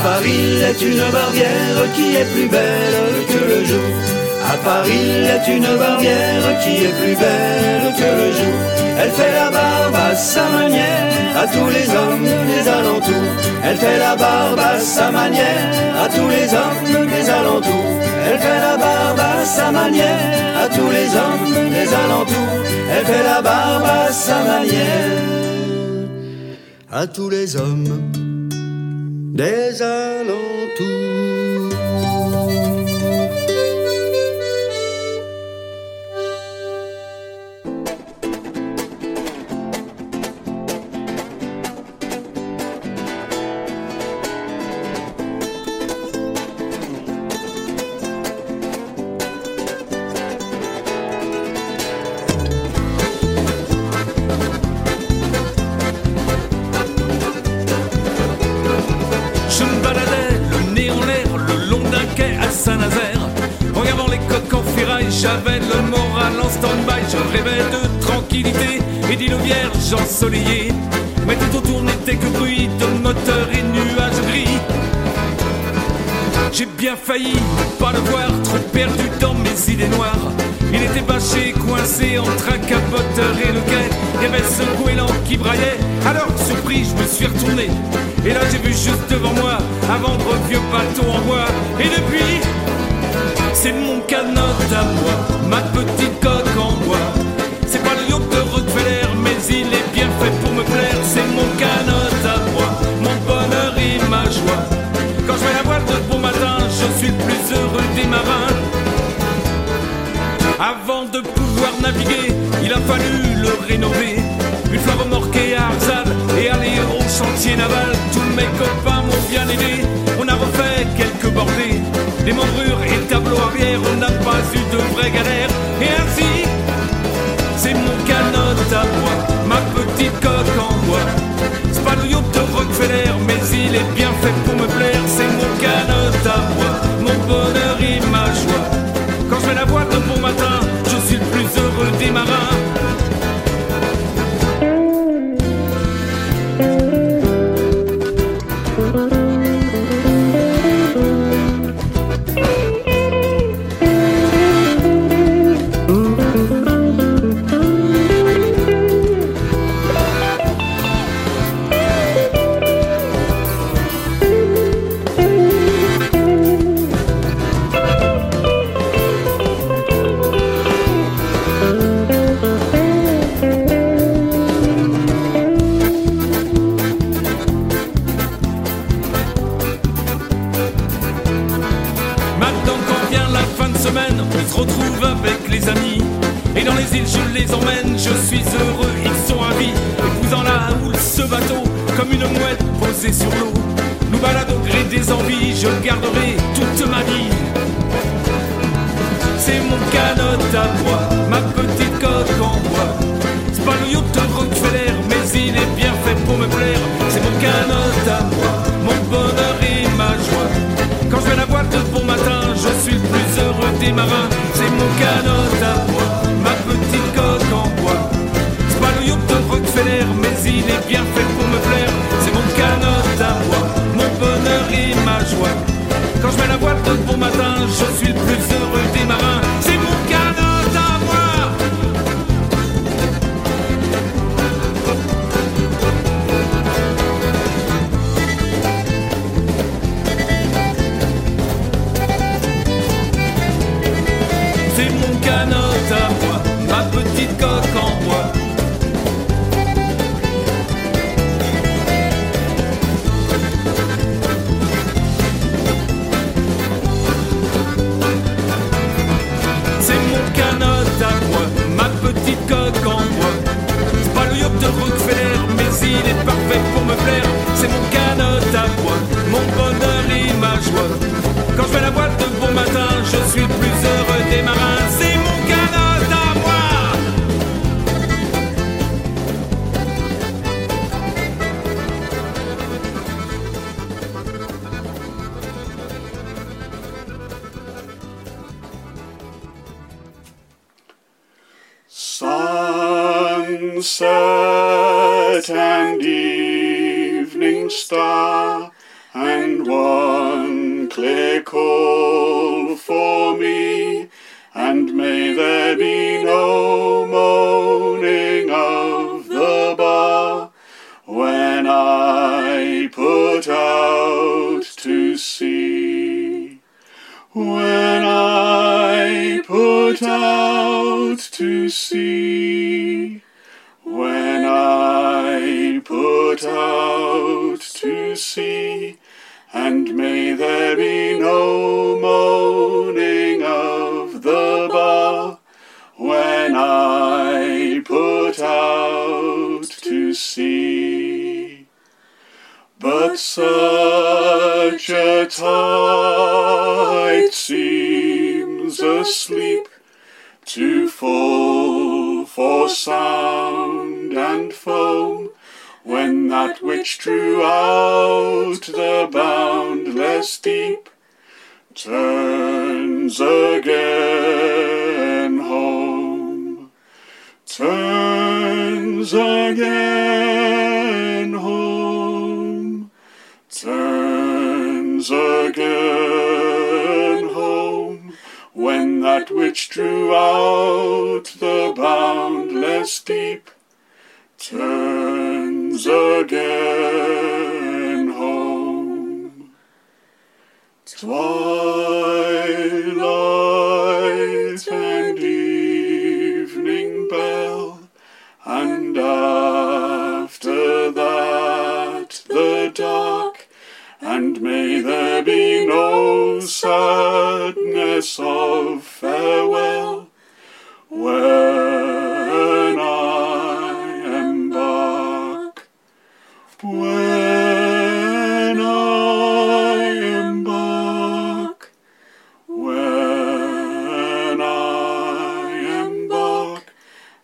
Paris est une barrière qui est plus belle que le jour. À Paris est une barrière qui est plus belle que le jour. Elle fait la barbe à sa manière à tous les hommes des alentours. Elle fait la barbe à sa manière à tous les hommes des alentours. Elle fait la barbe à sa manière à tous les hommes des alentours. Elle fait la barbe à sa manière à tous les hommes des alentours. Regardant les coques en ferraille, j'avais le moral en stand-by. Je rêvais de tranquillité et d'îles vierges ensoleillées. Mais tout autour n'était que bruit de moteur et nuages gris. J'ai bien failli pas le voir, trop perdu dans mes idées noires. Il était bâché, coincé entre un capoteur et le quai. Il y avait ce goéland qui braillait. Alors, surpris, je me suis retourné. Et là, j'ai vu juste devant moi un vendre vieux bateau en bois. Et depuis, c'est mon canot à moi, ma petite coque en bois. C'est pas le yacht de Rockefeller, mais il est bien fait pour me plaire. C'est mon canot à moi, mon bonheur et ma joie. Quand je vais la voile de bon matin, je suis le plus heureux des marins. Avant de pouvoir naviguer, il a fallu le rénover. Une fois remorqué à Arzal et aller au chantier naval, tous mes copains m'ont bien aidé. On a refait quelques bordées, des membrures et tableaux arrière. On n'a pas eu de vraie galère. Et ainsi, c'est mon canot à moi, ma petite coque en bois. C'est pas le yacht de Rockefeller, mais il est bien fait pour me plaire. C'est mon canot à moi, mon bonheur et ma joie. Quand je fais la de bon matin, je suis le plus heureux des marins. Seems asleep, too full for sound and foam, when that which drew out the boundless deep turns again home, turns again home, turns again when that which drew out the boundless deep turns again home. Twilight may there be no sadness of farewell when I embark. When I embark, when I embark,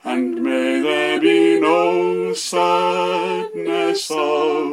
and may there be no sadness of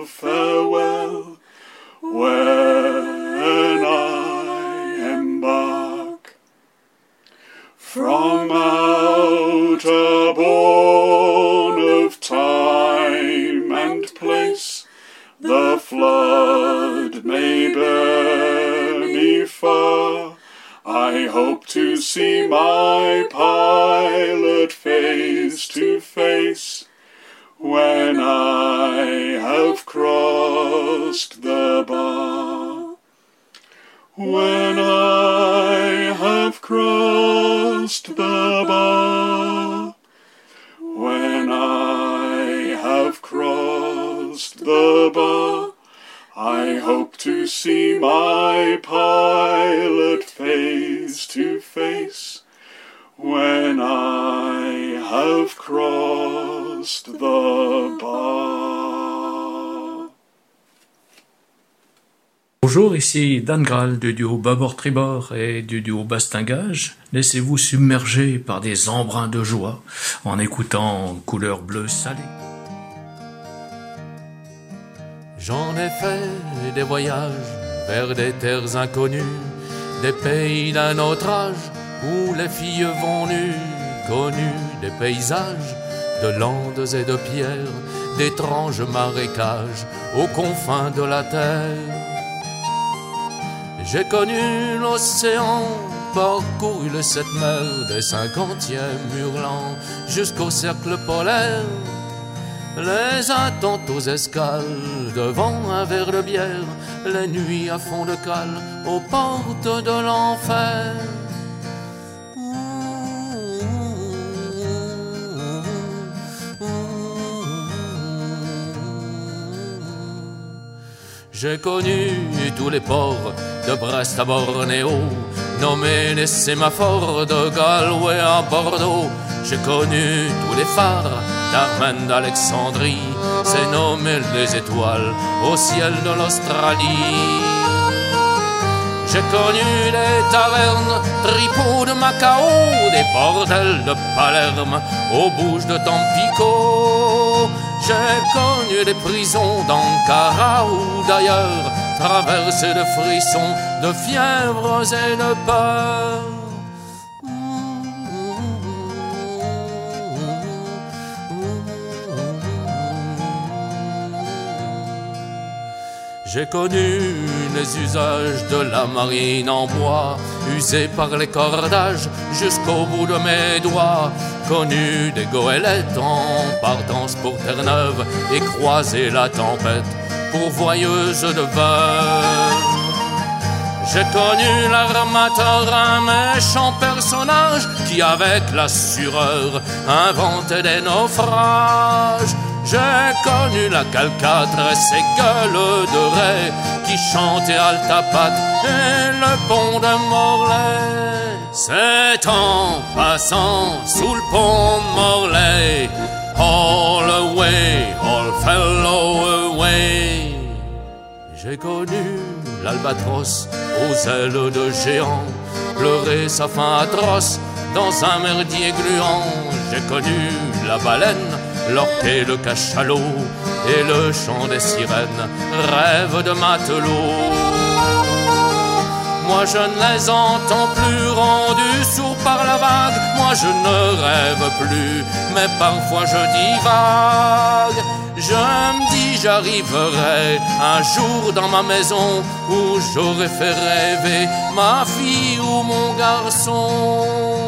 I have crossed the bar. Bonjour, ici Dan Graal du duo Babord Tribord et du duo Bastingage. Laissez-vous submerger par des embruns de joie en écoutant Couleur bleue salée. J'en ai fait des voyages vers des terres inconnues, des pays d'un autre âge où les filles vont nues, connues des paysages, de landes et de pierres, d'étranges marécages aux confins de la terre. J'ai connu l'océan, parcouru les sept mers, des cinquantièmes hurlants jusqu'au cercle polaire. Les attentes aux escales, devant un verre de bière, les nuits à fond de cale, aux portes de l'enfer. J'ai connu tous les ports de Brest à Bornéo, nommé les sémaphores de Galway à Bordeaux. J'ai connu tous les phares Darman d'Alexandrie, c'est nommé les étoiles au ciel de l'Australie. J'ai connu les tavernes, tripots de Macao, des bordels de Palerme, aux bouches de Tampico. J'ai connu les prisons d'Ankara ou d'ailleurs, traversées de frissons, de fièvres et de peur. J'ai connu les usages de la marine en bois, usés par les cordages jusqu'au bout de mes doigts. Connu des goélettes en partance pour Terre-Neuve et croisé la tempête pourvoyeuse de vin. J'ai connu l'armateur, un méchant personnage qui, avec la sureure, inventait des naufrages. J'ai connu la calcatre ses gueules de raie qui chantaient Altapat et le pont de Morlaix. C'est en passant sous le pont Morlaix, all away, all fellow away. J'ai connu l'albatros aux ailes de géant, pleurer sa fin atroce dans un merdier gluant. J'ai connu la baleine l'orque le cachalot et le chant des sirènes, rêve de matelot. Moi je ne les entends plus rendus sourds par la vague, moi je ne rêve plus, mais parfois je divague. Je me dis j'arriverai un jour dans ma maison où j'aurais fait rêver ma fille ou mon garçon.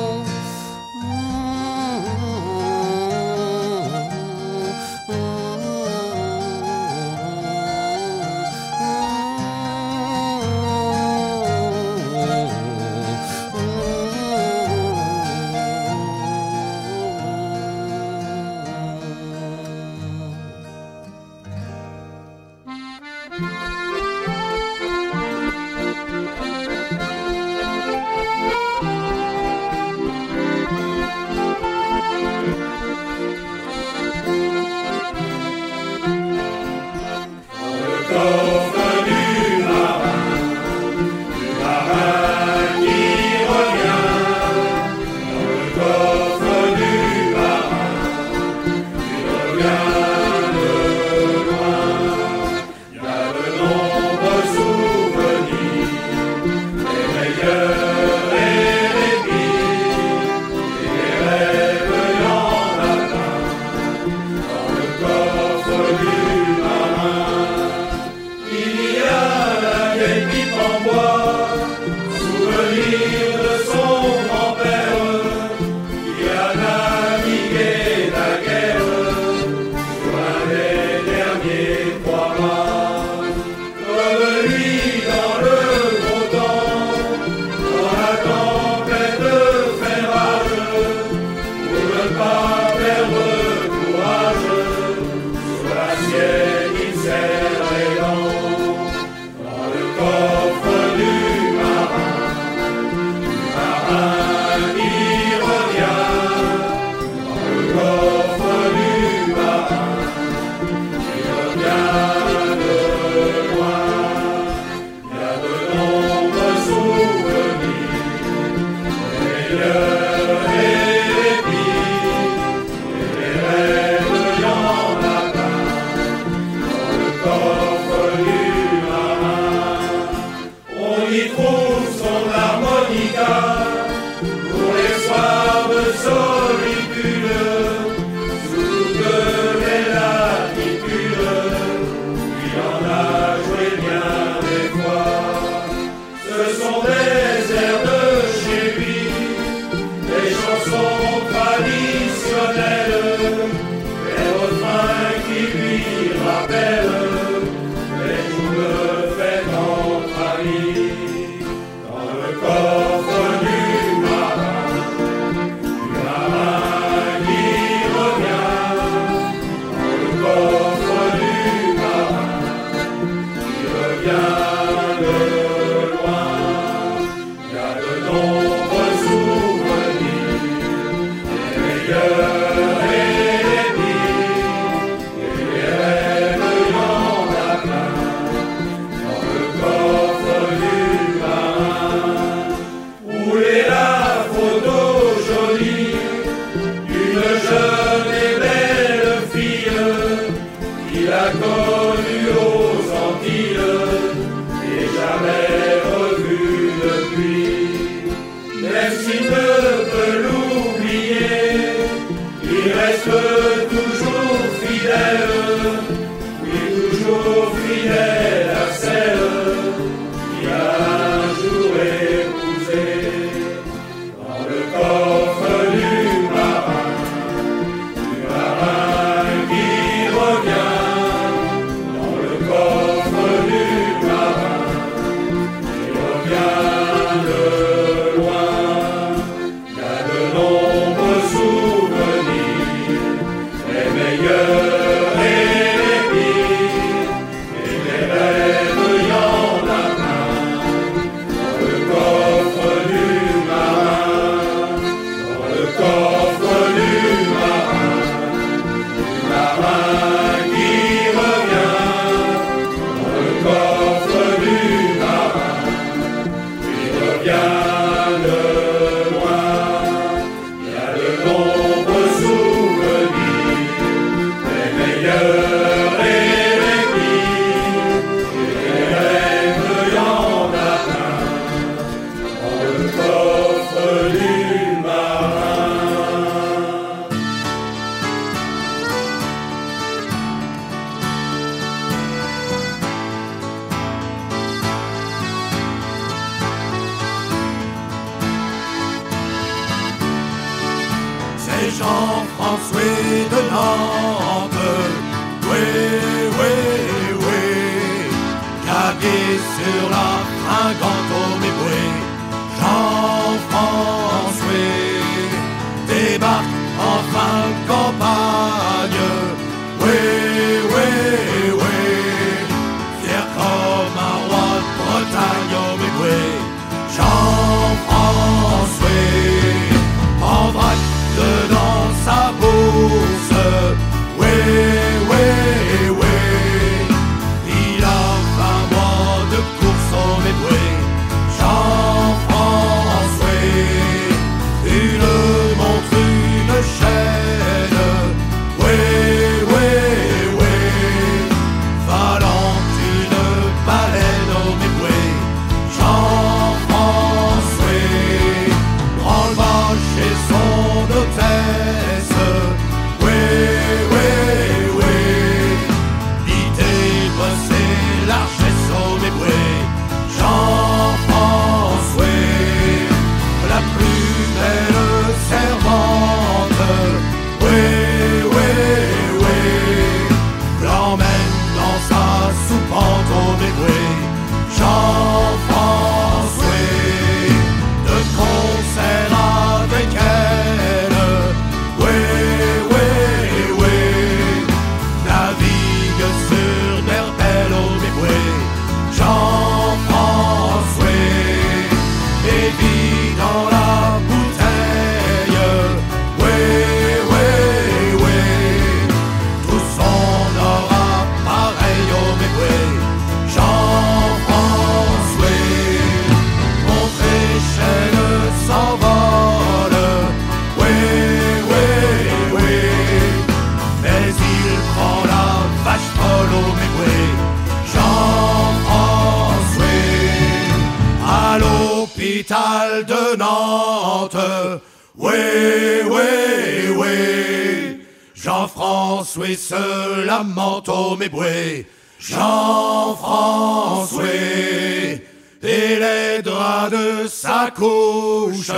Jean-François se lamente au méboué. Jean-François, et les de sa couche,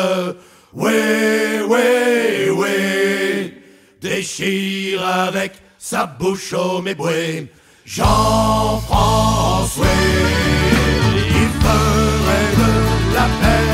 ouais, ouais, ouais, déchire avec sa bouche au méboué. Jean-François, il ferait de la peine.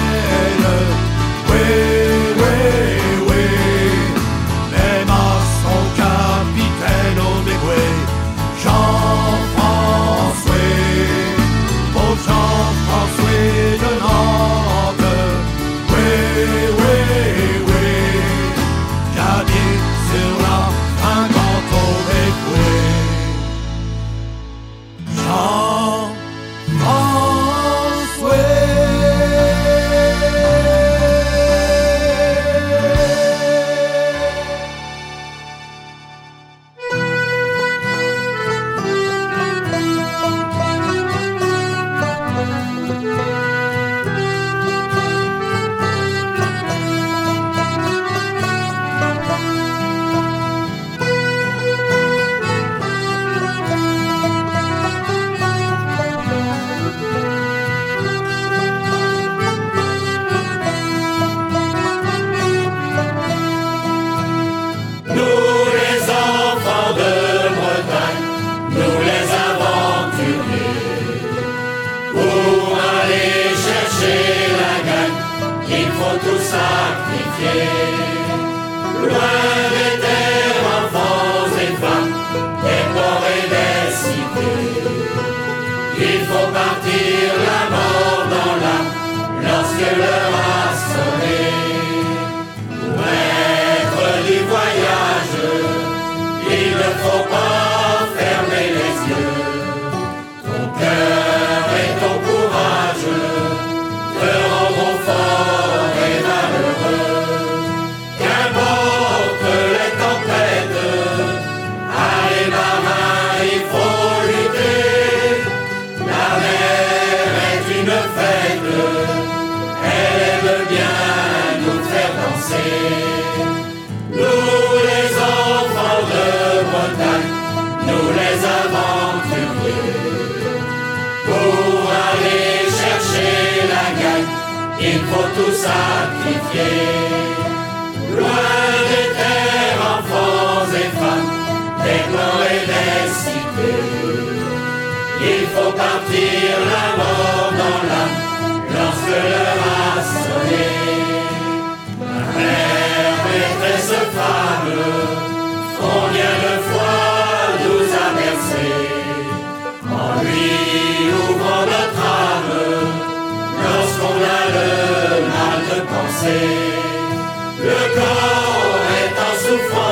Il faut tout sacrifier. Loin des terres, enfants et femmes, des corps et des cités. Il faut partir la mort dans l'âme lorsque l'heure a sonné. Ma mère, maîtresse femme, combien de fois nous a bercés en lui ouvrant notre a le mal de penser. Le corps est en souffrance,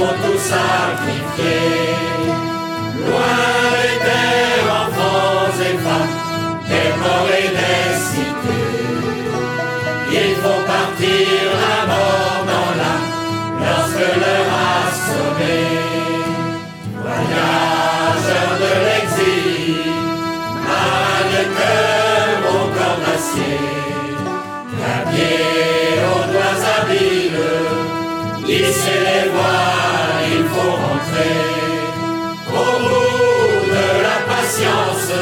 faut tout sacrifier. Loin des terres, enfants et femmes, des morts et des cités. Il faut partir la mort dans l'âme lorsque l'heure a sonné. Voyageurs de l'exil, marin de cœur au corps d'acier, clavier aux doigts habiles, les voiles, il faut rentrer. Au bout de la patience,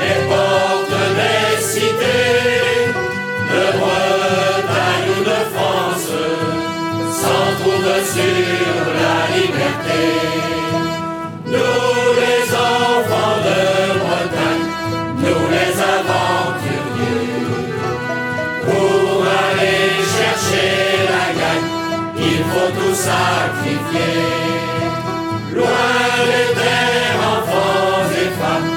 les portes des cités, de Bretagne ou de France, s'en trouvent sur la liberté. Nous les enfants de il faut tout sacrifier. Loin des terres, enfants et femmes,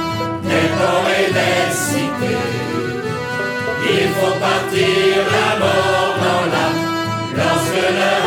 des ports et des cités. Il faut partir la mort dans l'âme lorsque l'heure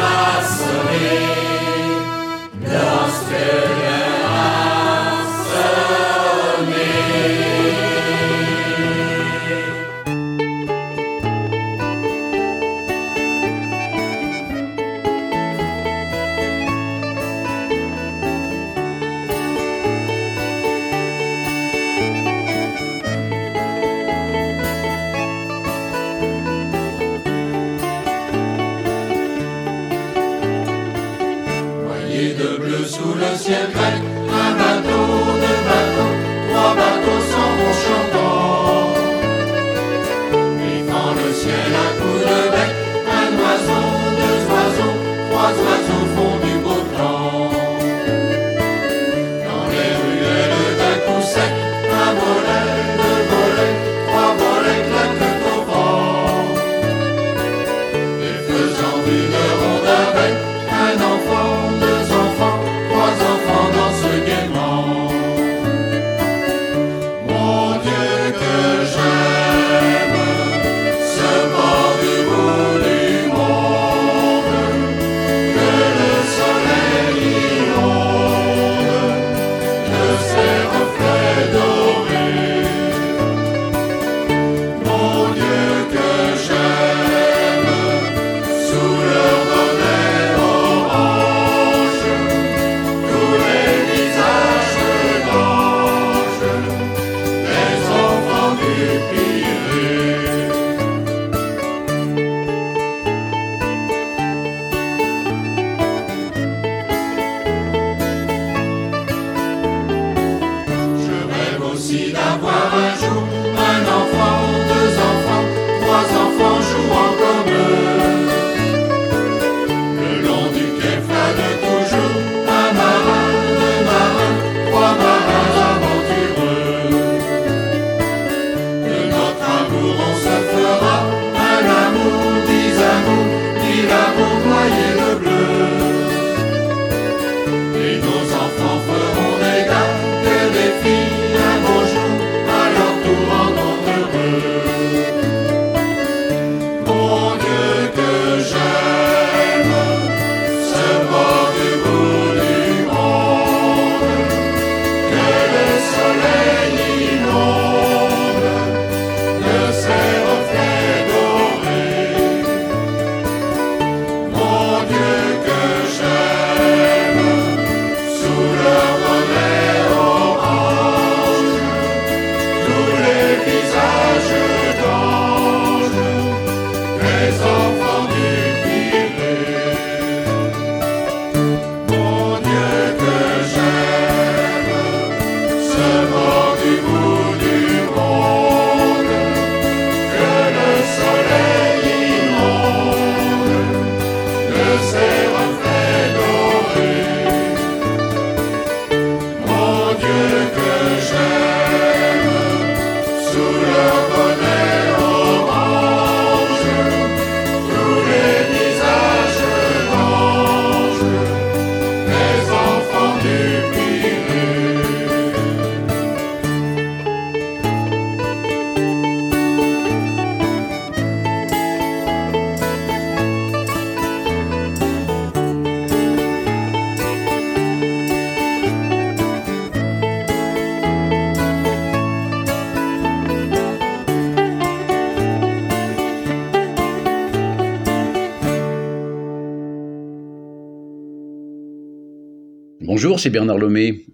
C'est Bernard Lomé.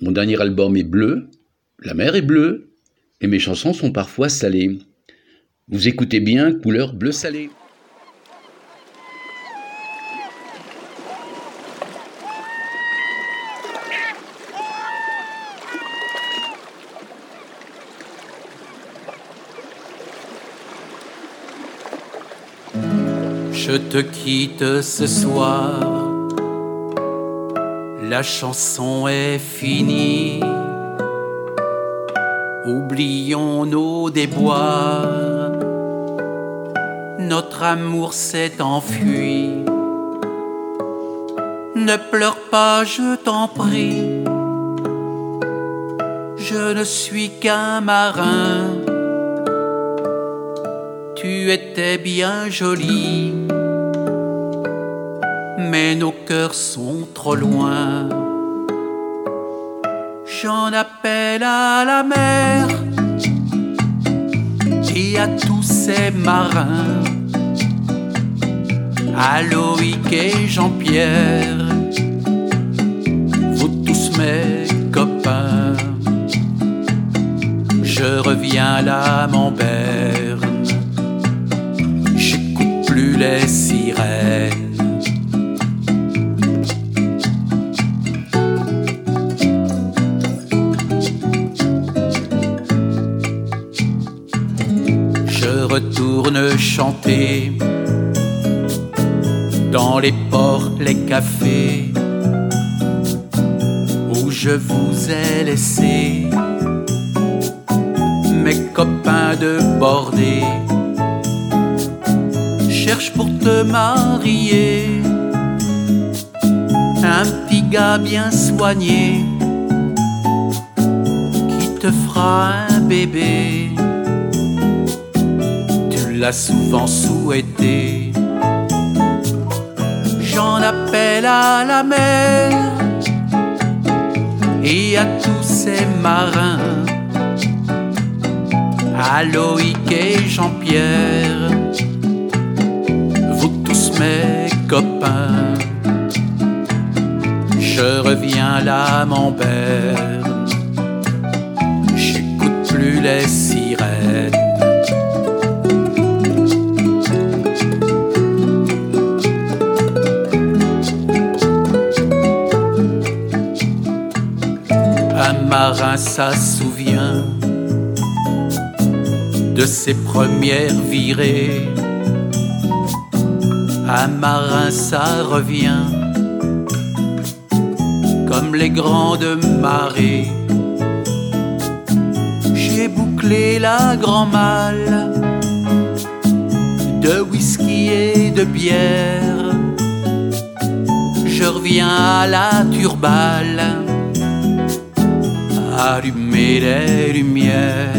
Mon dernier album est bleu, la mer est bleue, et mes chansons sont parfois salées. Vous écoutez bien couleur bleu salé. Je te quitte ce soir, la chanson est finie. Oublions nos déboires, notre amour s'est enfui. Ne pleure pas, je t'en prie. Je ne suis qu'un marin. Tu étais bien jolie, nos cœurs sont trop loin. J'en appelle à la mer et à tous ces marins, à Loïc et Jean-Pierre, vous tous mes copains. Je reviens là, mon dans les ports, les cafés où je vous ai laissé mes copains de bordée cherche pour te marier un petit gars bien soigné qui te fera un bébé. Tu l'as souvent souhaité. J'en appelle à la mer et à tous ces marins, à Loïc et Jean-Pierre, vous tous mes copains. Je reviens là, mon père, j'écoute plus les sirènes. Marin, ça souvient de ses premières virées. Un marin, ça revient comme les grandes marées. J'ai bouclé la grand malle de whisky et de bière. Je reviens à la turbale, lumière.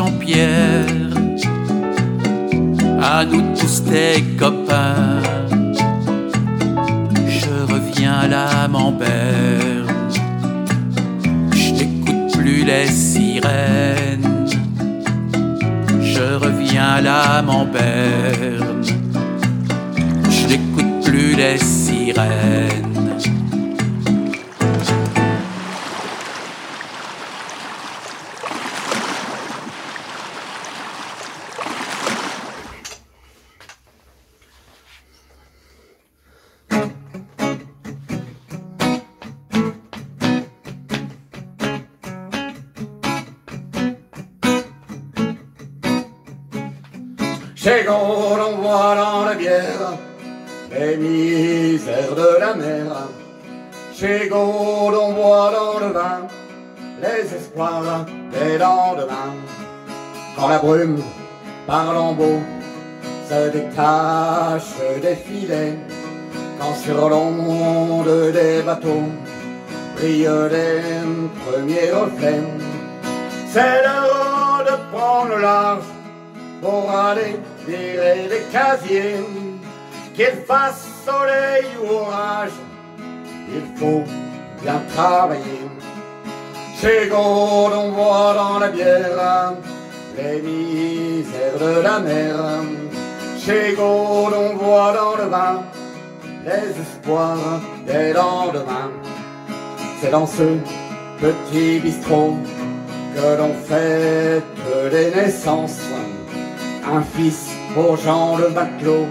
À à nous tous tes copains. Je reviens là, mon berne je n'écoute plus les sirènes. Je reviens là, mon berne. Je n'écoute plus les sirènes. Des quand sur l'onde des bateaux brillent les premiers reflets. C'est l'heure de prendre le large pour aller virer les casiers, qu'il fasse soleil ou orage, il faut bien travailler. Chez Gaulle, on voit dans la bière les misères de la mer. Chez on voit dans le vin les espoirs des lendemains. C'est dans ce petit bistrot que l'on fête les naissances. Un fils pour Jean le matelot,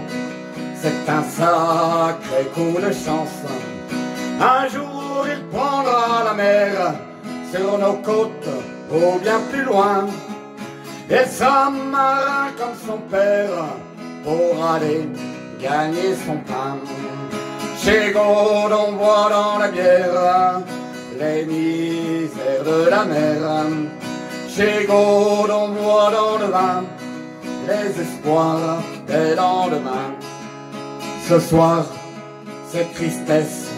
c'est un sacré coup de chance. Un jour il prendra la mer sur nos côtes ou bien plus loin. Et sera marin comme son père pour aller gagner son pain. Chez Gaulle, on voit dans la bière les misères de la mer. Chez Gaulle, on voit dans le vin les espoirs des lendemains. Ce soir, cette tristesse,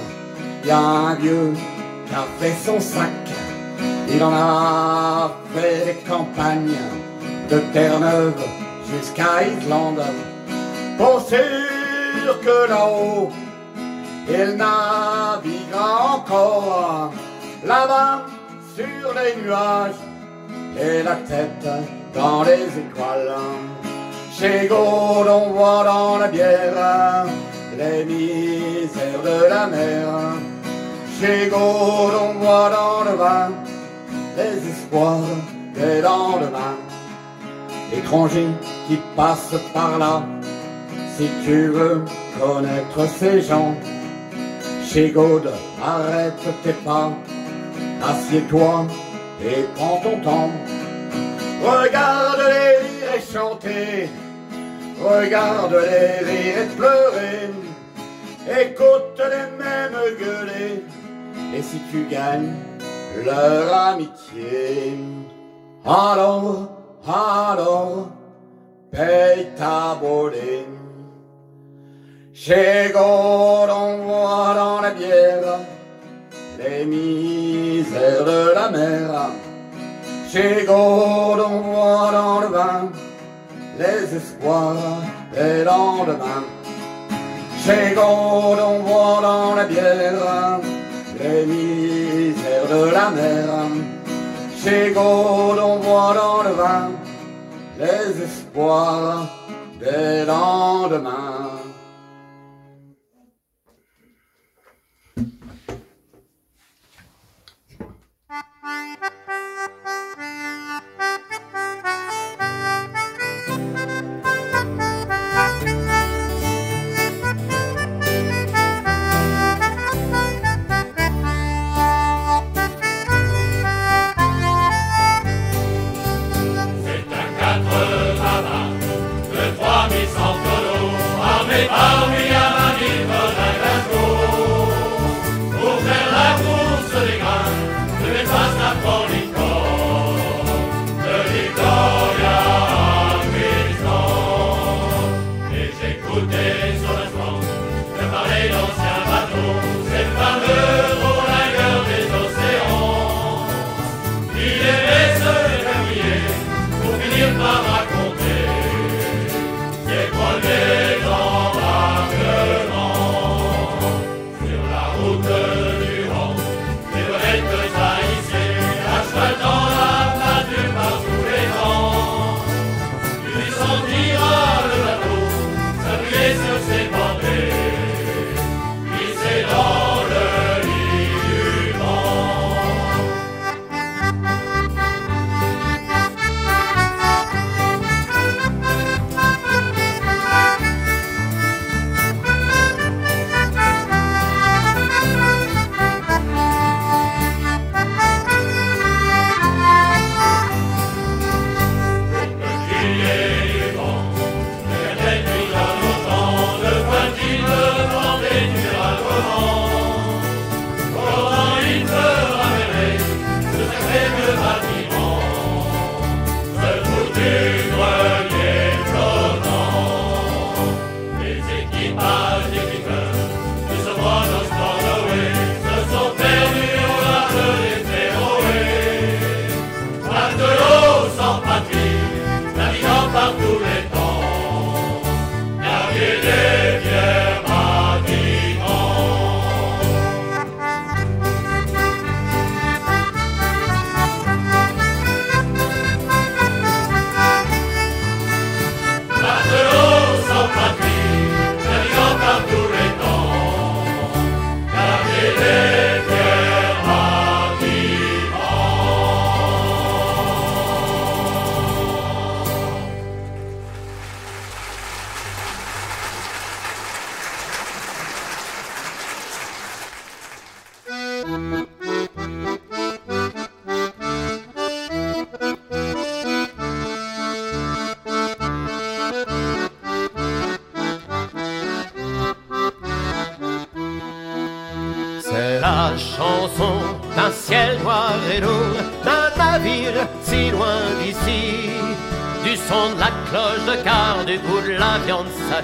y a un vieux qui a fait son sac. Il en a fait des campagnes de Terre-Neuve jusqu'à Islande. Pour sûr que là-haut, il naviguera encore là-bas sur les nuages et la tête dans les étoiles. Chez Gaulle, on voit dans la bière les misères de la mer. Chez Gaulle, on voit dans le vin les espoirs des lendemains. Étranger qui passe par là, si tu veux connaître ces gens, chez arrête tes pas, assieds-toi et prends ton temps. Regarde les rires et chanter, regarde les rires et pleurer, écoute les mêmes gueuler, et si tu gagnes leur amitié, alors, alors, paye ta volée. Chez Gaulle, on voit dans la bière les misères de la mer. Chez Gaulle, on voit dans le vin les espoirs des lendemains. Chez Gaulle, on voit dans la bière les misères de la mer. Chez Gaulle, on voit dans le vin les espoirs des lendemains. Ha ha ha!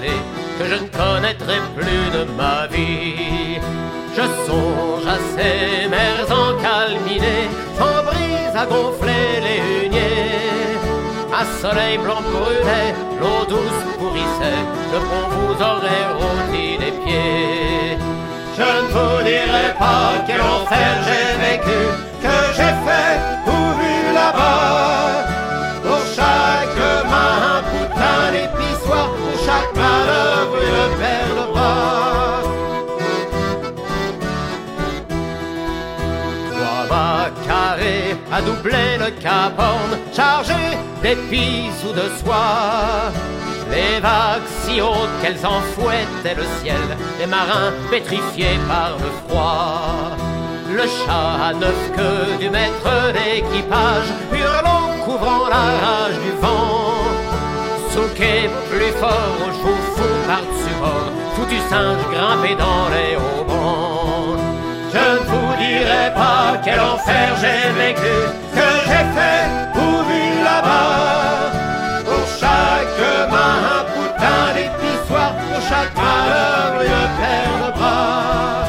Que je ne connaîtrai plus de ma vie. Je songe à ces mers encalminées, sans brise à gonfler les huniers. Un soleil blanc brûlait, l'eau douce pourrissait, le pont vous aurait rôti des pieds. Je ne vous dirai pas quel enfer j'ai vécu, que j'ai fait doubler le cap Horn, chargé d'épices ou de soie. Les vagues si hautes qu'elles en fouettaient le ciel, les marins pétrifiés par le froid. Le chat à neuf queues du maître d'équipage, hurlant, couvrant la rage du vent. Souquet plus fort, au joue fou par-dessus bord, foutu singe grimpé dans les haubans. Dirai pas quel enfer j'ai vécu, que j'ai fait ou vu là-bas. Pour chaque main un boutin d'épissoir, pour chaque malheur une paire de bras.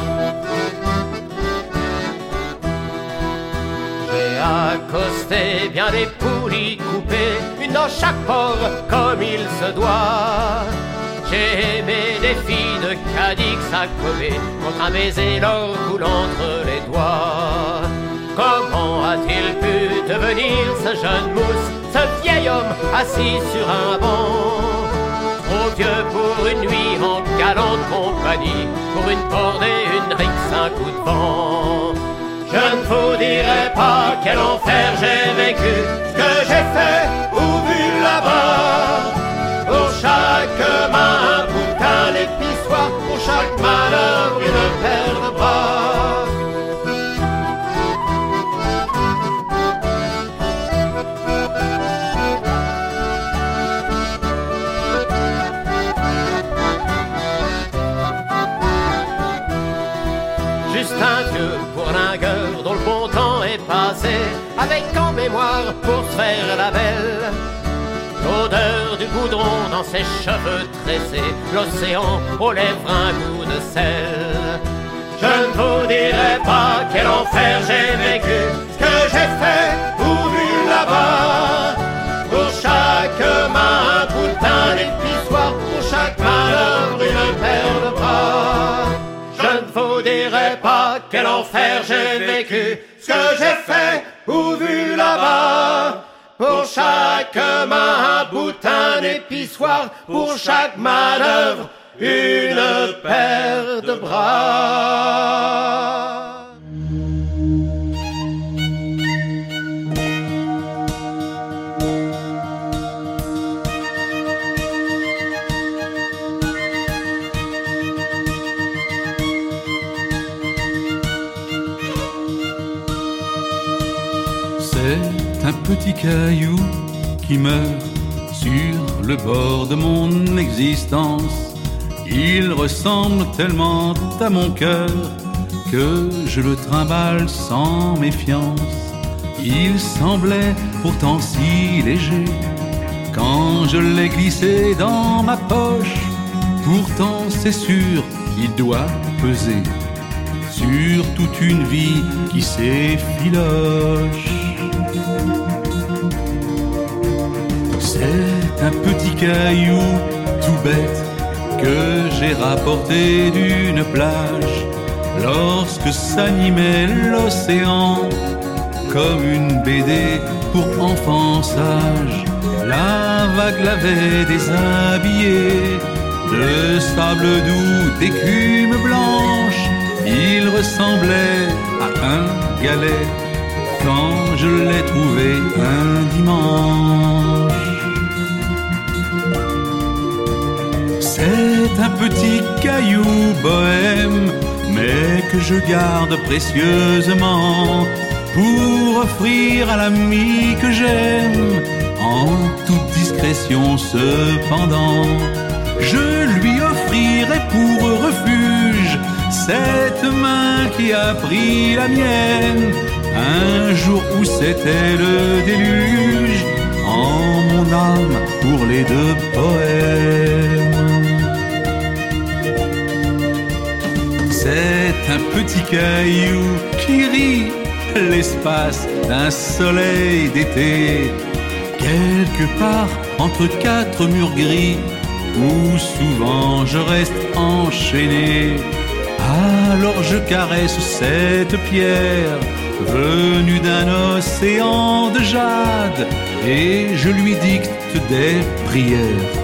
J'ai accosté bien des poulies coupées, une dans chaque port comme il se doit. J'ai aimé des filles de Cadix à Kobe, contre un baiser l'or entre les doigts. Comment a-t-il pu devenir ce jeune mousse, ce vieil homme assis sur un banc? Trop vieux pour une nuit en galante compagnie, pour une corde et une rixe, un coup de vent. Je ne vous dirai pas quel enfer j'ai vécu, ce que j'ai fait ou vu là-bas. Chaque main un d'épissoir, pour chaque malheur une paire de bras. Juste un vieux bourlingueur dont le bon temps est passé, avec en mémoire pour se faire la belle. Du goudron dans ses cheveux tressés, l'océan aux lèvres un goût de sel. Je ne vous dirai pas quel enfer j'ai vécu, ce que j'ai fait ou vu là-bas. Pour chaque main un boutin d'épissoir, pour chaque malheur une paire de bras. Je ne vous dirai pas quel enfer j'ai vécu, ce que j'ai fait ou vu là-bas. Pour chaque main un boutin d'épissoir, pour chaque manœuvre une paire de bras. Petit caillou qui meurt sur le bord de mon existence. Il ressemble tellement à mon cœur que je le trimballe sans méfiance. Il semblait pourtant si léger quand je l'ai glissé dans ma poche. Pourtant c'est sûr qu'il doit peser sur toute une vie qui s'effiloche. C'est un petit caillou tout bête que j'ai rapporté d'une plage lorsque s'animait l'océan comme une BD pour enfants sages. La vague l'avait déshabillé de sable doux, d'écume blanche. Il ressemblait à un galet quand je l'ai trouvé un dimanche. C'est un petit caillou bohème, mais que je garde précieusement pour offrir à l'ami que j'aime en toute discrétion cependant. Je lui offrirai pour refuge cette main qui a pris la mienne un jour où c'était le déluge en mon âme pour les deux poèmes. C'est un petit caillou qui rit l'espace d'un soleil d'été, quelque part entre quatre murs gris, où souvent je reste enchaîné. Alors je caresse cette pierre venue d'un océan de jade et je lui dicte des prières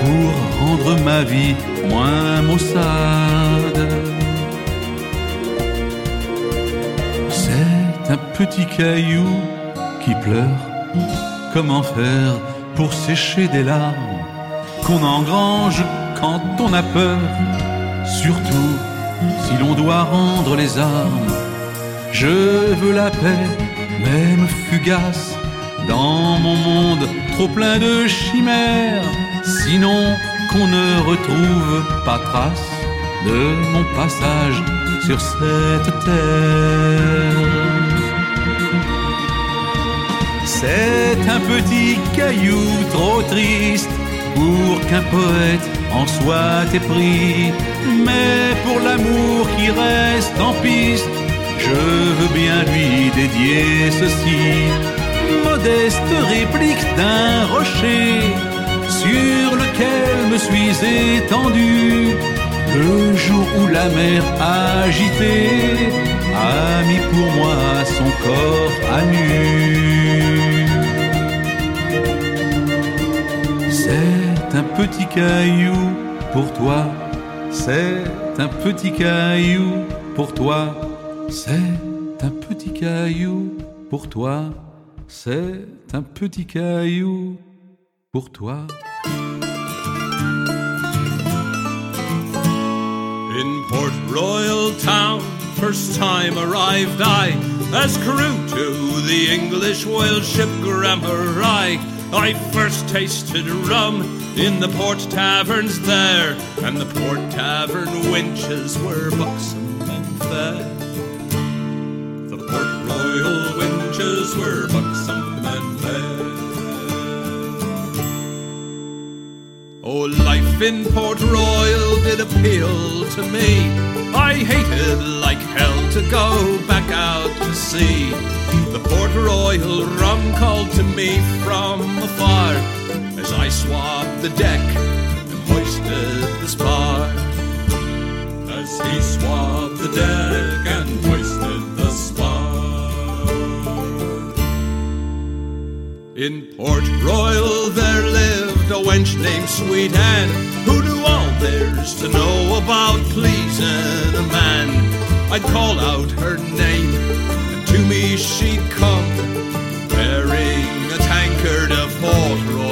pour rendre ma vie moins maussade. Petit caillou qui pleure. Comment faire pour sécher des larmes qu'on engrange quand on a peur, surtout si l'on doit rendre les armes. Je veux la paix, même fugace, dans mon monde trop plein de chimères, sinon qu'on ne retrouve pas trace de mon passage sur cette terre. C'est un petit caillou trop triste pour qu'un poète en soit épris, mais pour l'amour qui reste en piste, je veux bien lui dédier ceci. Modeste réplique d'un rocher sur lequel me suis étendu. Le jour où la mer agitée a mis pour moi son corps à nu. C'est un petit caillou pour toi, c'est un petit caillou pour toi, c'est un petit caillou pour toi, c'est un petit caillou pour toi. In Port Royal town, first time arrived I, as crew to the English whale ship Gramarye. I first tasted rum in the port taverns there, and the port tavern wenches were buxom and fair. The Port Royal wenches were buxom and fair. Oh, life in Port Royal did appeal to me. I hated like hell to go back out to sea. The Port Royal rum called to me from afar as I swabbed the deck and hoisted the spar. As he swabbed the deck and hoisted In Port Royal there lived a wench named Sweet Anne who knew all there's to know about pleasing a man. I'd call out her name, and to me she'd come, bearing a tankard of Port Royal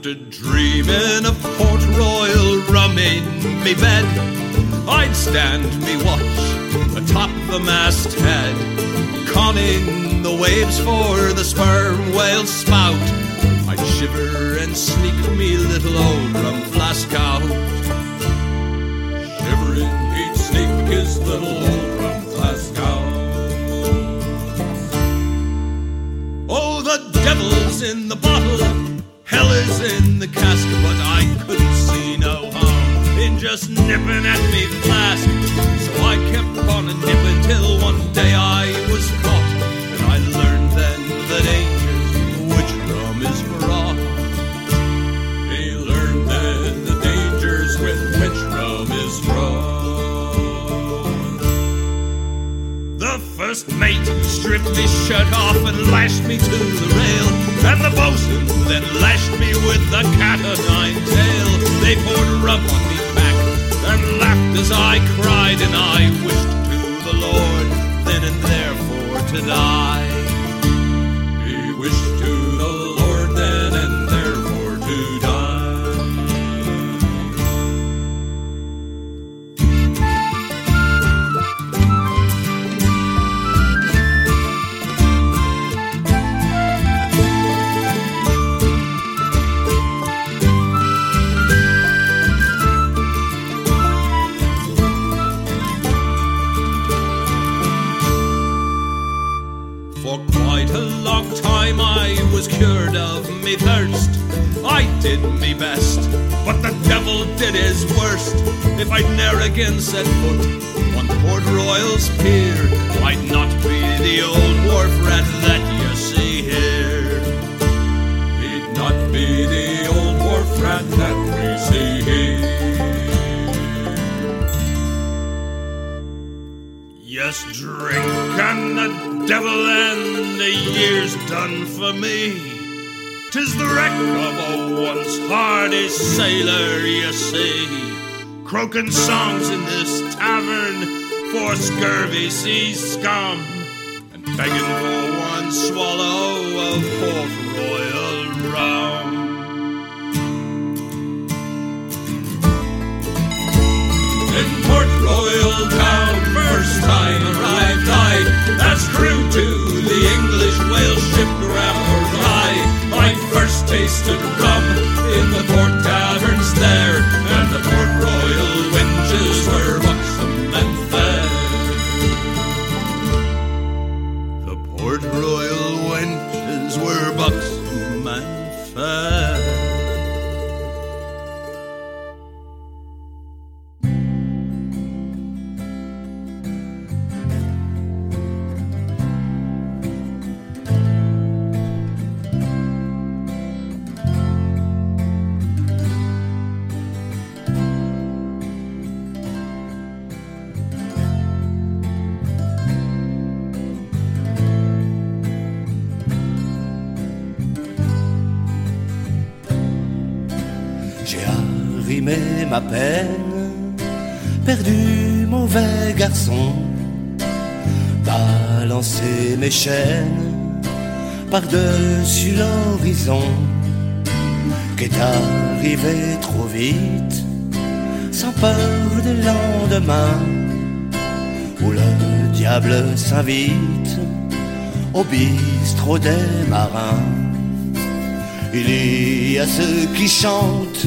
After dreaming of Port Royal rum in me bed, I'd stand me watch atop the masthead, conning the waves for the sperm whale spout. I'd shiver and sneak me little old rum flask out. Shivering, he'd sneak his little old rum flask out. Oh, the devil's in the bottle, hell is in the cask, but I couldn't see no harm in just nipping at me flask. So I kept on nipping till one day I was first mate stripped me shirt off and lashed me to the rail. And the bosun then lashed me with the cat o' nine tail. They poured rum on me back and laughed as I cried, and I wished to the Lord then and there for to die. Again set foot on Port Royal's pier, I'd not be the old wharf rat that you see here. He'd not be the old wharf rat that we see here. Yes, drink and the devil and the year's done for me. Tis the wreck of a once hardy sailor, you see. Croaking songs in this tavern for scurvy sea scum, and begging for one swallow of Port Royal rum. In Port Royal town, first time arrived I, as crew to the English whale ship Grammar I. I first tasted rum in the port taverns there, and the Port par-dessus l'horizon, qu'est arrivé trop vite, sans peur de lendemain, où le diable s'invite au bistrot des marins. Il y a ceux qui chantent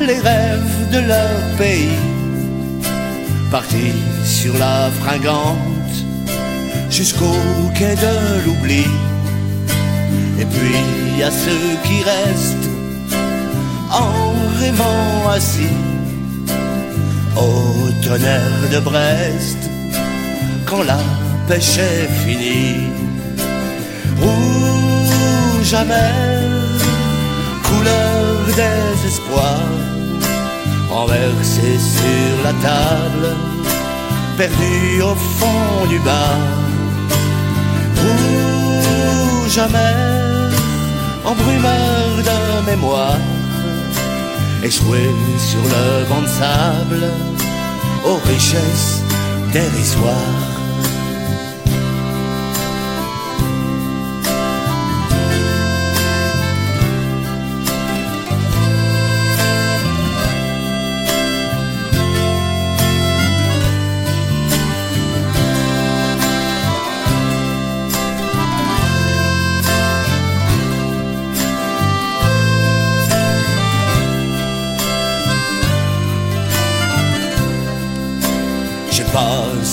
les rêves de leur pays, partis sur la fringante jusqu'au quai de l'oubli. Et puis a ceux qui restent en rêvant assis au tonnerre de Brest quand la pêche est finie. Rouge amer, couleur désespoir, renversé sur la table, perdu au fond du bar. Rouge amer, embrumeur de mémoire, échoué sur le banc de sable, aux richesses dérisoires.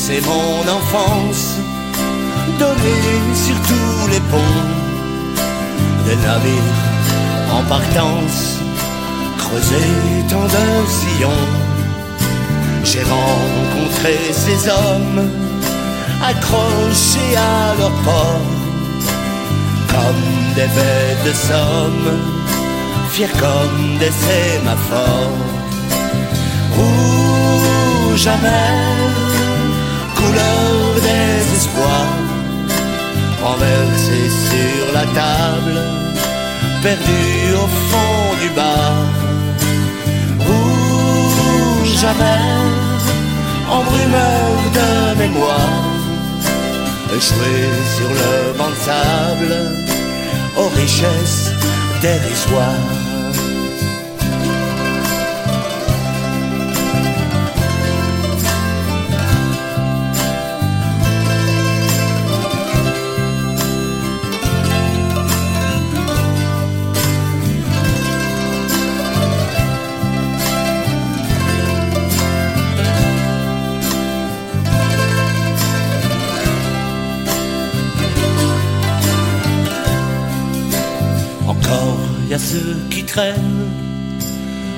Passé mon enfance donné sur tous les ponts des navires en partance, creusé tant de sillons. J'ai rencontré ces hommes accrochés à leur port comme des bêtes de somme, fiers comme des sémaphores. Rouge amer, couleur désespoir, renversé sur la table, perdu au fond du bar. Rouge amer, embrumeur de mémoire, échoué sur le banc de sable, aux richesses dérisoires.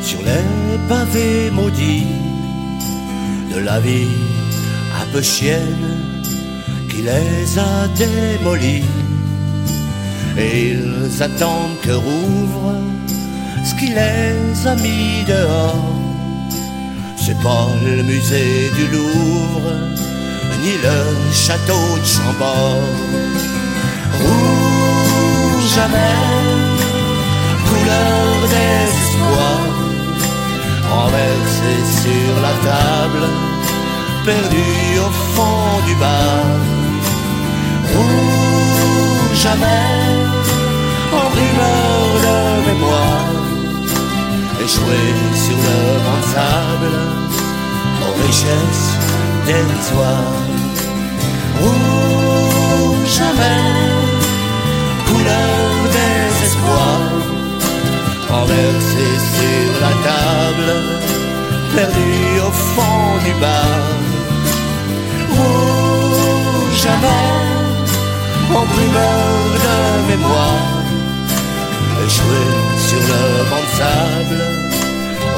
Sur les pavés maudits de la vie un peu chienne qui les a démolis. Et ils attendent que rouvre ce qui les a mis dehors. C'est pas le musée du Louvre, ni le château de Chambord. Rouge amer, couleur d'espoir, renversé sur la table, perdu au fond du bar. Rouge amer, en rumeur de mémoire, échoué sur le de sable, aux richesses dérisoires. Rouge amer, couleur désespoir, renversé sur la table, perdu au fond du bar. Rouge amer, en brumeur de mémoire, échoué sur le banc de sable,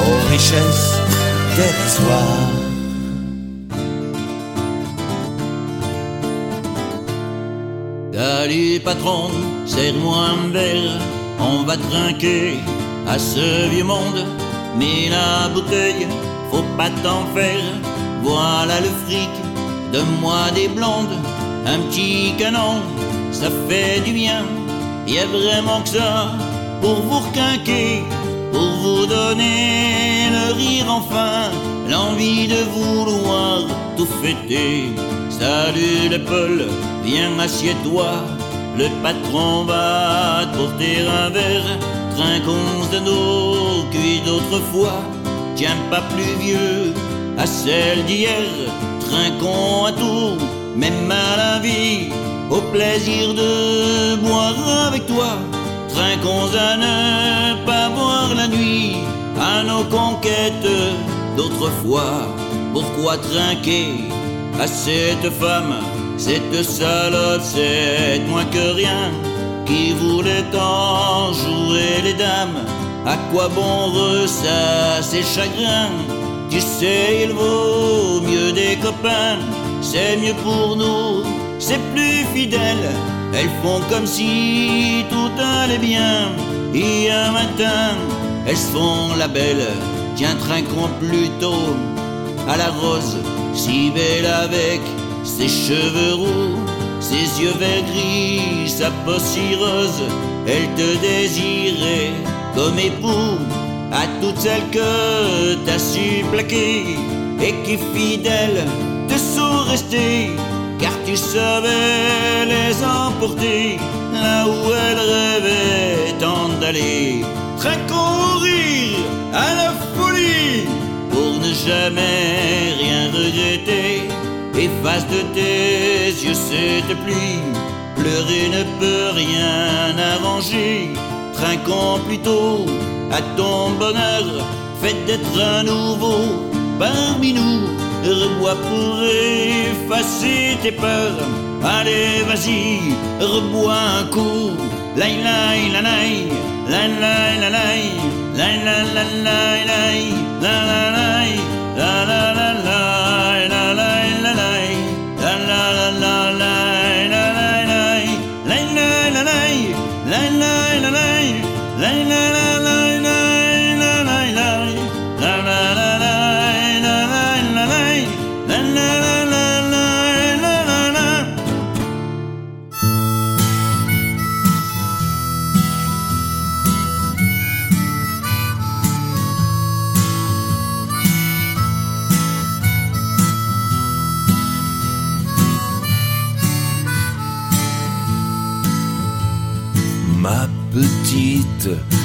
aux richesses dérisoires. Salut patron, serre-moi un verre, on va trinquer à ce vieux monde. Mais la bouteille, faut pas t'en faire, voilà le fric, donne-moi des blondes, un petit canon, ça fait du bien. Y a vraiment que ça pour vous requinquer, pour vous donner le rire enfin, l'envie de vouloir tout fêter. Salut le Paul, viens assieds-toi, le patron va te porter un verre, trinquons de nos cuits d'autrefois, tiens pas plus vieux à celle d'hier, trinquons à tout, même à la vie, au plaisir de boire avec toi, trinquons à ne pas boire la nuit, à nos conquêtes d'autrefois, pourquoi trinquer à cette femme, cette salope, c'est moins que rien, qui voulait en jouer les dames. À quoi bon ressasser chagrin Tu sais, il vaut mieux des copains, c'est mieux pour nous, c'est plus fidèle. Elles font comme si tout allait bien. Et un matin, elles font la belle, tiens, trinquons plutôt à la rose, si belle avec ses cheveux roux, ses yeux verts gris, sa peau si rose, elle te désirait comme époux à toutes celles que t'as su plaquer et qui fidèles te sont restées, car tu savais les emporter là où elles rêvaient tant d'aller. Rire à la folie pour ne jamais rien regretter. Efface de tes yeux cette pluie, pleurer ne peut rien arranger. Trinquons plutôt à ton bonheur, faites d'être un nouveau parmi nous. Rebois pour effacer tes peurs. Allez, vas-y, rebois un coup. Lai lai la lai, lai lai la lai, lai la la la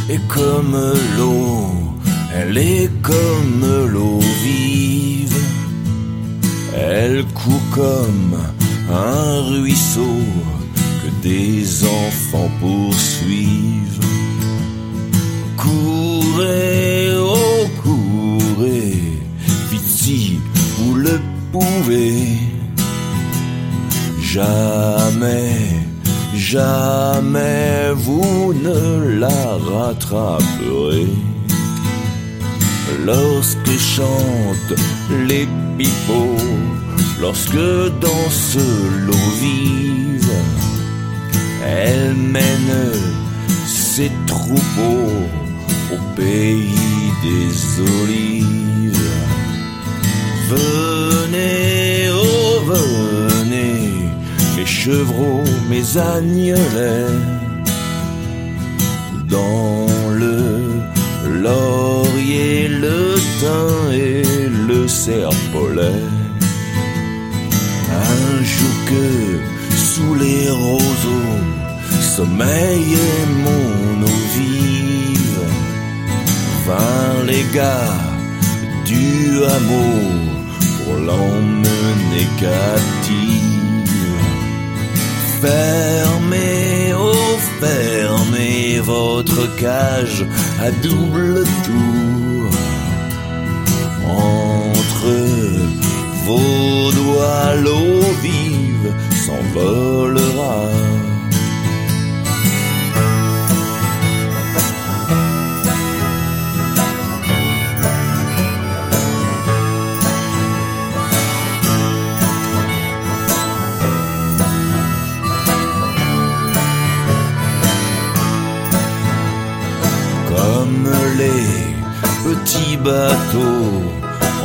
et comme l'eau, elle est comme l'eau vive. Elle court comme un ruisseau que des enfants poursuivent. Courez, oh courez, vite si vous le pouvez. Jamais, jamais vous ne la rattraperez. Lorsque chantent les pipeaux, lorsque danse l'eau vive, elle mène ses troupeaux au pays des olives. Venez, oh venez, mes chevreaux, mes agnelets, dans le laurier, le thym et le serpolet. Un jour que sous les roseaux sommeillait mon eau vive, les gars du hameau pour l'emmener captive. Fermez, oh fermez votre cage à double tour. Entre vos doigts, l'eau vive s'envolera. Petits bateaux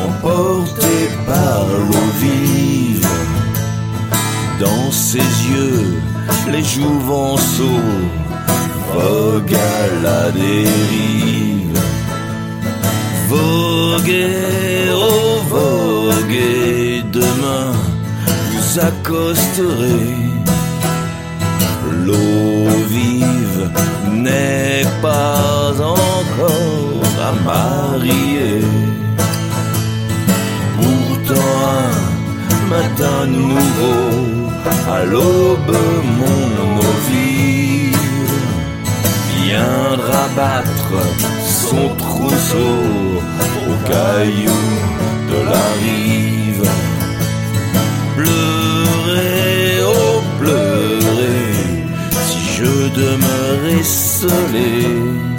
emportés par l'eau vive. Dans ses yeux, les jouvenceaux voguent à la dérive. Voguez, oh voguez, demain vous accosterez. L'eau vive n'est pas encore à marier. Pourtant un matin nouveau, à l'aube mon vive viendra battre son trousseau aux cailloux de la rive. Pleurez, oh pleurez, si je demeurais scellé.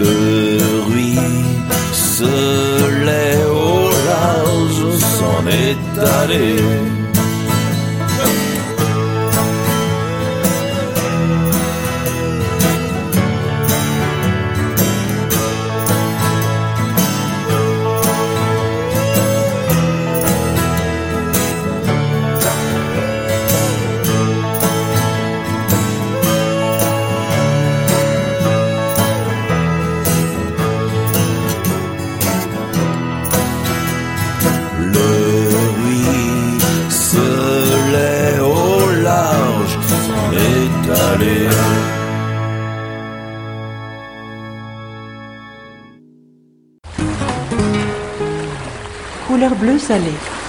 Le ruisselet au large s'en est allé. salée.